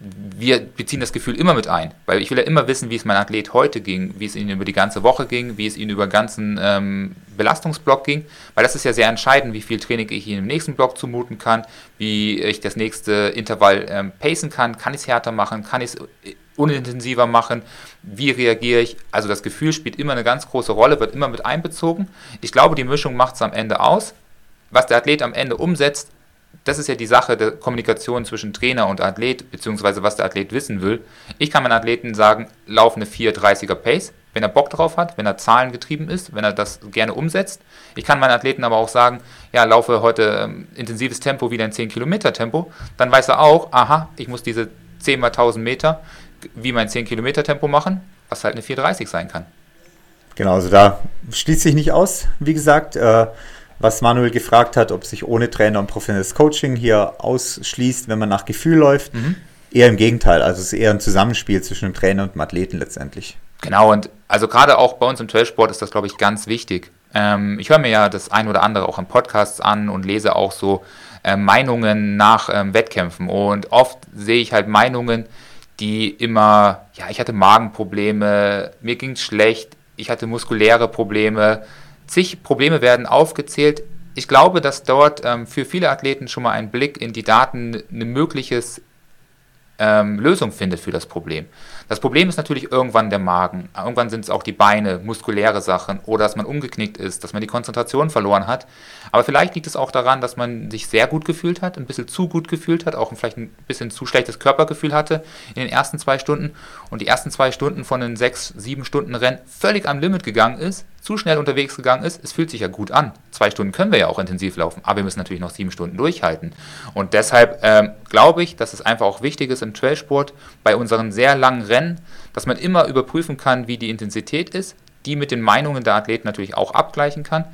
wir beziehen das Gefühl immer mit ein, weil ich will ja immer wissen, wie es meinem Athlet heute ging, wie es ihm über die ganze Woche ging, wie es ihm über den ganzen ähm, Belastungsblock ging, weil das ist ja sehr entscheidend, wie viel Training ich ihm im nächsten Block zumuten kann, wie ich das nächste Intervall ähm, pacen kann, kann ich es härter machen, kann ich es äh, unintensiver machen, wie reagiere ich. Also das Gefühl spielt immer eine ganz große Rolle, wird immer mit einbezogen. Ich glaube, die Mischung macht es am Ende aus. Was der Athlet am Ende umsetzt, das ist ja die Sache der Kommunikation zwischen Trainer und Athlet, beziehungsweise was der Athlet wissen will. Ich kann meinen Athleten sagen, lauf eine 4,30er Pace, wenn er Bock drauf hat, wenn er zahlengetrieben ist, wenn er das gerne umsetzt. Ich kann meinen Athleten aber auch sagen, ja, laufe heute ähm, intensives Tempo wieder in 10 Kilometer Tempo. Dann weiß er auch, aha, ich muss diese 10 mal 1000 Meter wie mein 10 Kilometer Tempo machen, was halt eine 430 sein kann. Genau, also da schließt sich nicht aus, wie gesagt. Äh, was Manuel gefragt hat, ob sich ohne Trainer und professionelles Coaching hier ausschließt, wenn man nach Gefühl läuft. Mhm. Eher im Gegenteil, also es ist eher ein Zusammenspiel zwischen dem Trainer und dem Athleten letztendlich. Genau, und also gerade auch bei uns im Trailsport ist das, glaube ich, ganz wichtig. Ähm, ich höre mir ja das ein oder andere auch im Podcast an und lese auch so äh, Meinungen nach ähm, Wettkämpfen. Und oft sehe ich halt Meinungen, die immer, ja, ich hatte Magenprobleme, mir ging es schlecht, ich hatte muskuläre Probleme, zig Probleme werden aufgezählt. Ich glaube, dass dort ähm, für viele Athleten schon mal ein Blick in die Daten ein mögliches ähm, Lösung findet für das Problem. Das Problem ist natürlich irgendwann der Magen. Irgendwann sind es auch die Beine, muskuläre Sachen oder dass man umgeknickt ist, dass man die Konzentration verloren hat. Aber vielleicht liegt es auch daran, dass man sich sehr gut gefühlt hat, ein bisschen zu gut gefühlt hat, auch vielleicht ein bisschen zu schlechtes Körpergefühl hatte in den ersten zwei Stunden und die ersten zwei Stunden von den sechs, sieben Stunden Rennen völlig am Limit gegangen ist, zu schnell unterwegs gegangen ist. Es fühlt sich ja gut an. Zwei Stunden können wir ja auch intensiv laufen, aber wir müssen natürlich noch sieben Stunden durchhalten. Und deshalb ähm, glaube ich, dass es einfach auch wichtig ist im Trailsport bei unseren sehr langen Rennen, dass man immer überprüfen kann, wie die Intensität ist, die mit den Meinungen der Athleten natürlich auch abgleichen kann,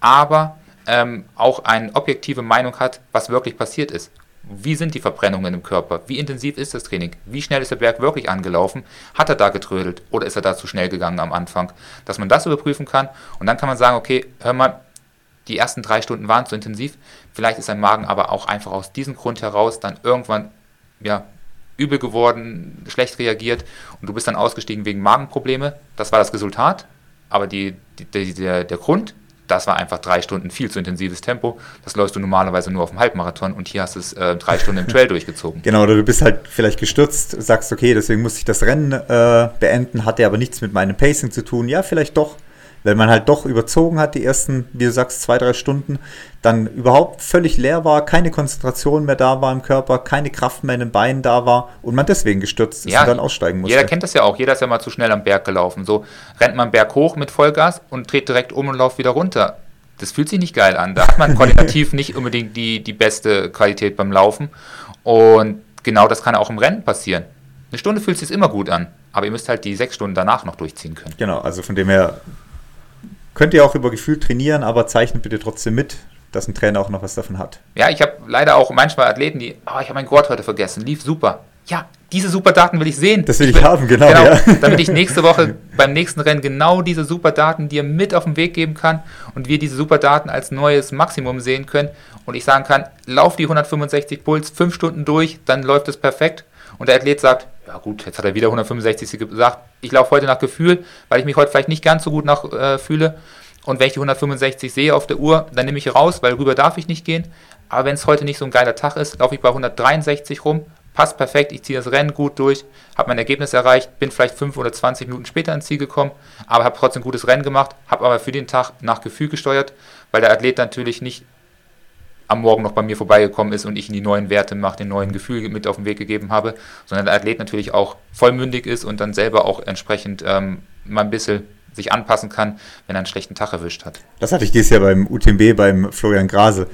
aber ähm, auch eine objektive Meinung hat, was wirklich passiert ist. Wie sind die Verbrennungen im Körper? Wie intensiv ist das Training? Wie schnell ist der Berg wirklich angelaufen? Hat er da getrödelt oder ist er da zu schnell gegangen am Anfang? Dass man das überprüfen kann und dann kann man sagen, okay, hör mal, die ersten drei Stunden waren zu intensiv, vielleicht ist dein Magen aber auch einfach aus diesem Grund heraus dann irgendwann ja, übel geworden, schlecht reagiert und du bist dann ausgestiegen wegen Magenprobleme. Das war das Resultat, aber die, die, der, der Grund das war einfach drei Stunden viel zu intensives Tempo. Das läufst du normalerweise nur auf dem Halbmarathon und hier hast du es äh, drei Stunden im Trail *laughs* durchgezogen. Genau, oder du bist halt vielleicht gestürzt, sagst, okay, deswegen muss ich das Rennen äh, beenden, hatte aber nichts mit meinem Pacing zu tun. Ja, vielleicht doch wenn man halt doch überzogen hat, die ersten, wie du sagst, zwei, drei Stunden, dann überhaupt völlig leer war, keine Konzentration mehr da war im Körper, keine Kraft mehr in den Beinen da war und man deswegen gestürzt ist ja, und dann aussteigen musste. Jeder kennt das ja auch, jeder ist ja mal zu schnell am Berg gelaufen. So rennt man Berg hoch mit Vollgas und dreht direkt um und läuft wieder runter. Das fühlt sich nicht geil an. Da hat man *laughs* koordinativ nicht unbedingt die, die beste Qualität beim Laufen. Und genau das kann auch im Rennen passieren. Eine Stunde fühlt sich immer gut an, aber ihr müsst halt die sechs Stunden danach noch durchziehen können. Genau, also von dem her Könnt ihr auch über Gefühl trainieren, aber zeichnet bitte trotzdem mit, dass ein Trainer auch noch was davon hat. Ja, ich habe leider auch manchmal Athleten, die, oh, ich habe mein Gurt heute vergessen, lief super. Ja, diese super Daten will ich sehen. Das will ich, ich haben, genau. genau ja. *laughs* Damit ich nächste Woche *laughs* beim nächsten Rennen genau diese super Daten dir mit auf den Weg geben kann und wir diese super Daten als neues Maximum sehen können und ich sagen kann, lauf die 165 Puls fünf Stunden durch, dann läuft es perfekt und der Athlet sagt, ja gut, jetzt hat er wieder 165 gesagt, ich laufe heute nach Gefühl, weil ich mich heute vielleicht nicht ganz so gut nach äh, fühle. Und wenn ich die 165 sehe auf der Uhr, dann nehme ich raus, weil rüber darf ich nicht gehen. Aber wenn es heute nicht so ein geiler Tag ist, laufe ich bei 163 rum, passt perfekt, ich ziehe das Rennen gut durch, habe mein Ergebnis erreicht, bin vielleicht 5 oder 20 Minuten später ins Ziel gekommen, aber habe trotzdem ein gutes Rennen gemacht, habe aber für den Tag nach Gefühl gesteuert, weil der Athlet natürlich nicht am Morgen noch bei mir vorbeigekommen ist und ich ihm die neuen Werte nach den neuen Gefühlen mit auf den Weg gegeben habe, sondern der Athlet natürlich auch vollmündig ist und dann selber auch entsprechend ähm, mal ein bisschen sich anpassen kann, wenn er einen schlechten Tag erwischt hat. Das hatte ich dieses Jahr beim UTMB, beim Florian Grase,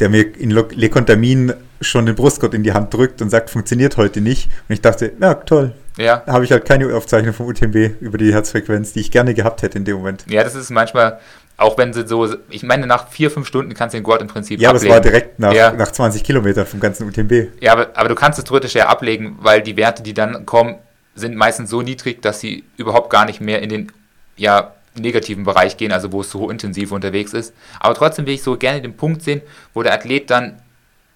der mir in Le Contamin schon den Brustgurt in die Hand drückt und sagt, funktioniert heute nicht. Und ich dachte, ja, toll. Ja. Da habe ich halt keine Aufzeichnung vom UTMB über die Herzfrequenz, die ich gerne gehabt hätte in dem Moment. Ja, das ist manchmal, auch wenn sie so, ich meine, nach vier, fünf Stunden kannst du den Gurt im Prinzip ja, ablegen. Ja, aber es war direkt nach, ja. nach 20 Kilometern vom ganzen UTMB. Ja, aber, aber du kannst es theoretisch ja ablegen, weil die Werte, die dann kommen, sind meistens so niedrig, dass sie überhaupt gar nicht mehr in den ja, negativen Bereich gehen, also wo es so intensiv unterwegs ist. Aber trotzdem will ich so gerne den Punkt sehen, wo der Athlet dann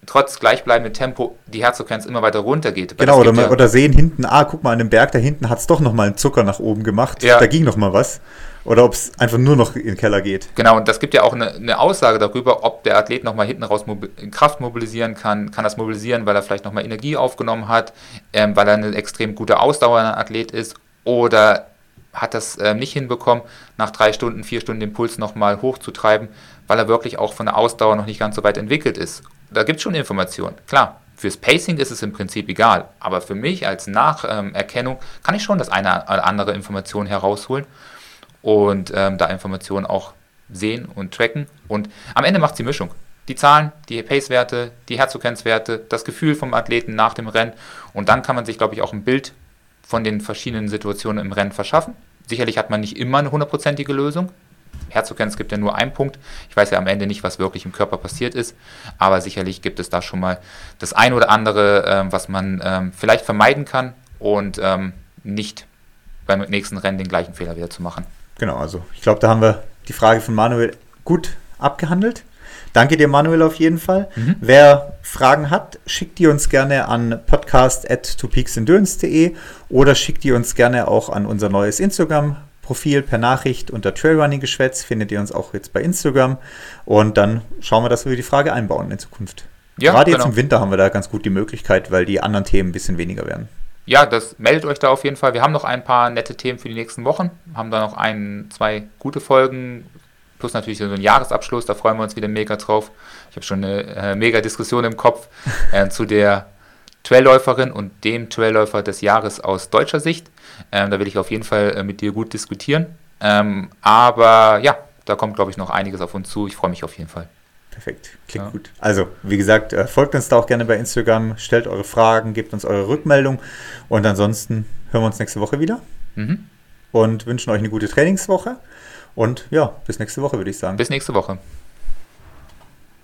trotz gleichbleibendem Tempo die Herzfrequenz immer weiter runtergeht. Genau, oder, ja oder, sehen hinten, ah, guck mal, an dem Berg da hinten hat es doch nochmal einen Zucker nach oben gemacht, ja. da ging nochmal was. Oder ob es einfach nur noch in den Keller geht. Genau, und das gibt ja auch eine, eine Aussage darüber, ob der Athlet nochmal hinten raus Kraft mobilisieren kann. Kann das mobilisieren, weil er vielleicht nochmal Energie aufgenommen hat, ähm, weil er ein extrem guter Ausdauerathlet ist oder hat das äh, nicht hinbekommen, nach drei Stunden, vier Stunden den Puls nochmal hochzutreiben, weil er wirklich auch von der Ausdauer noch nicht ganz so weit entwickelt ist. Da gibt es schon Informationen. Klar, fürs Pacing ist es im Prinzip egal, aber für mich als Nacherkennung kann ich schon das eine oder andere Information herausholen und ähm, da Informationen auch sehen und tracken. Und am Ende macht die Mischung. Die Zahlen, die Pace-Werte, die Herzfrequenzwerte, das Gefühl vom Athleten nach dem Rennen. Und dann kann man sich, glaube ich, auch ein Bild von den verschiedenen Situationen im Rennen verschaffen. Sicherlich hat man nicht immer eine hundertprozentige Lösung. Herzfrequenz gibt ja nur einen Punkt. Ich weiß ja am Ende nicht, was wirklich im Körper passiert ist, aber sicherlich gibt es da schon mal das ein oder andere, ähm, was man ähm, vielleicht vermeiden kann und ähm, nicht beim nächsten Rennen den gleichen Fehler wieder zu machen. Genau, also ich glaube, da haben wir die Frage von Manuel gut abgehandelt. Danke dir, Manuel, auf jeden Fall. Mhm. Wer Fragen hat, schickt die uns gerne an podcast.twopeaksendurance.de oder schickt die uns gerne auch an unser neues Instagram-Profil per Nachricht unter Trailrunning-Geschwätz. Findet ihr uns auch jetzt bei Instagram. Und dann schauen wir, dass wir die Frage einbauen in Zukunft. Ja, Gerade genau. jetzt im Winter haben wir da ganz gut die Möglichkeit, weil die anderen Themen ein bisschen weniger werden. Ja, das meldet euch da auf jeden Fall. Wir haben noch ein paar nette Themen für die nächsten Wochen. Haben da noch ein, zwei gute Folgen plus natürlich so ein Jahresabschluss, da freuen wir uns wieder mega drauf. Ich habe schon eine äh, mega Diskussion im Kopf *laughs* äh, zu der Trailläuferin und dem Trailläufer des Jahres aus deutscher Sicht. Ähm, da will ich auf jeden Fall äh, mit dir gut diskutieren. Ähm, aber ja, da kommt, glaube ich, noch einiges auf uns zu. Ich freue mich auf jeden Fall. Perfekt, klingt ja. gut. Also, wie gesagt, äh, folgt uns da auch gerne bei Instagram, stellt eure Fragen, gebt uns eure Rückmeldung und ansonsten hören wir uns nächste Woche wieder mhm. und wünschen euch eine gute Trainingswoche. Und ja, bis nächste Woche, würde ich sagen. Bis nächste Woche.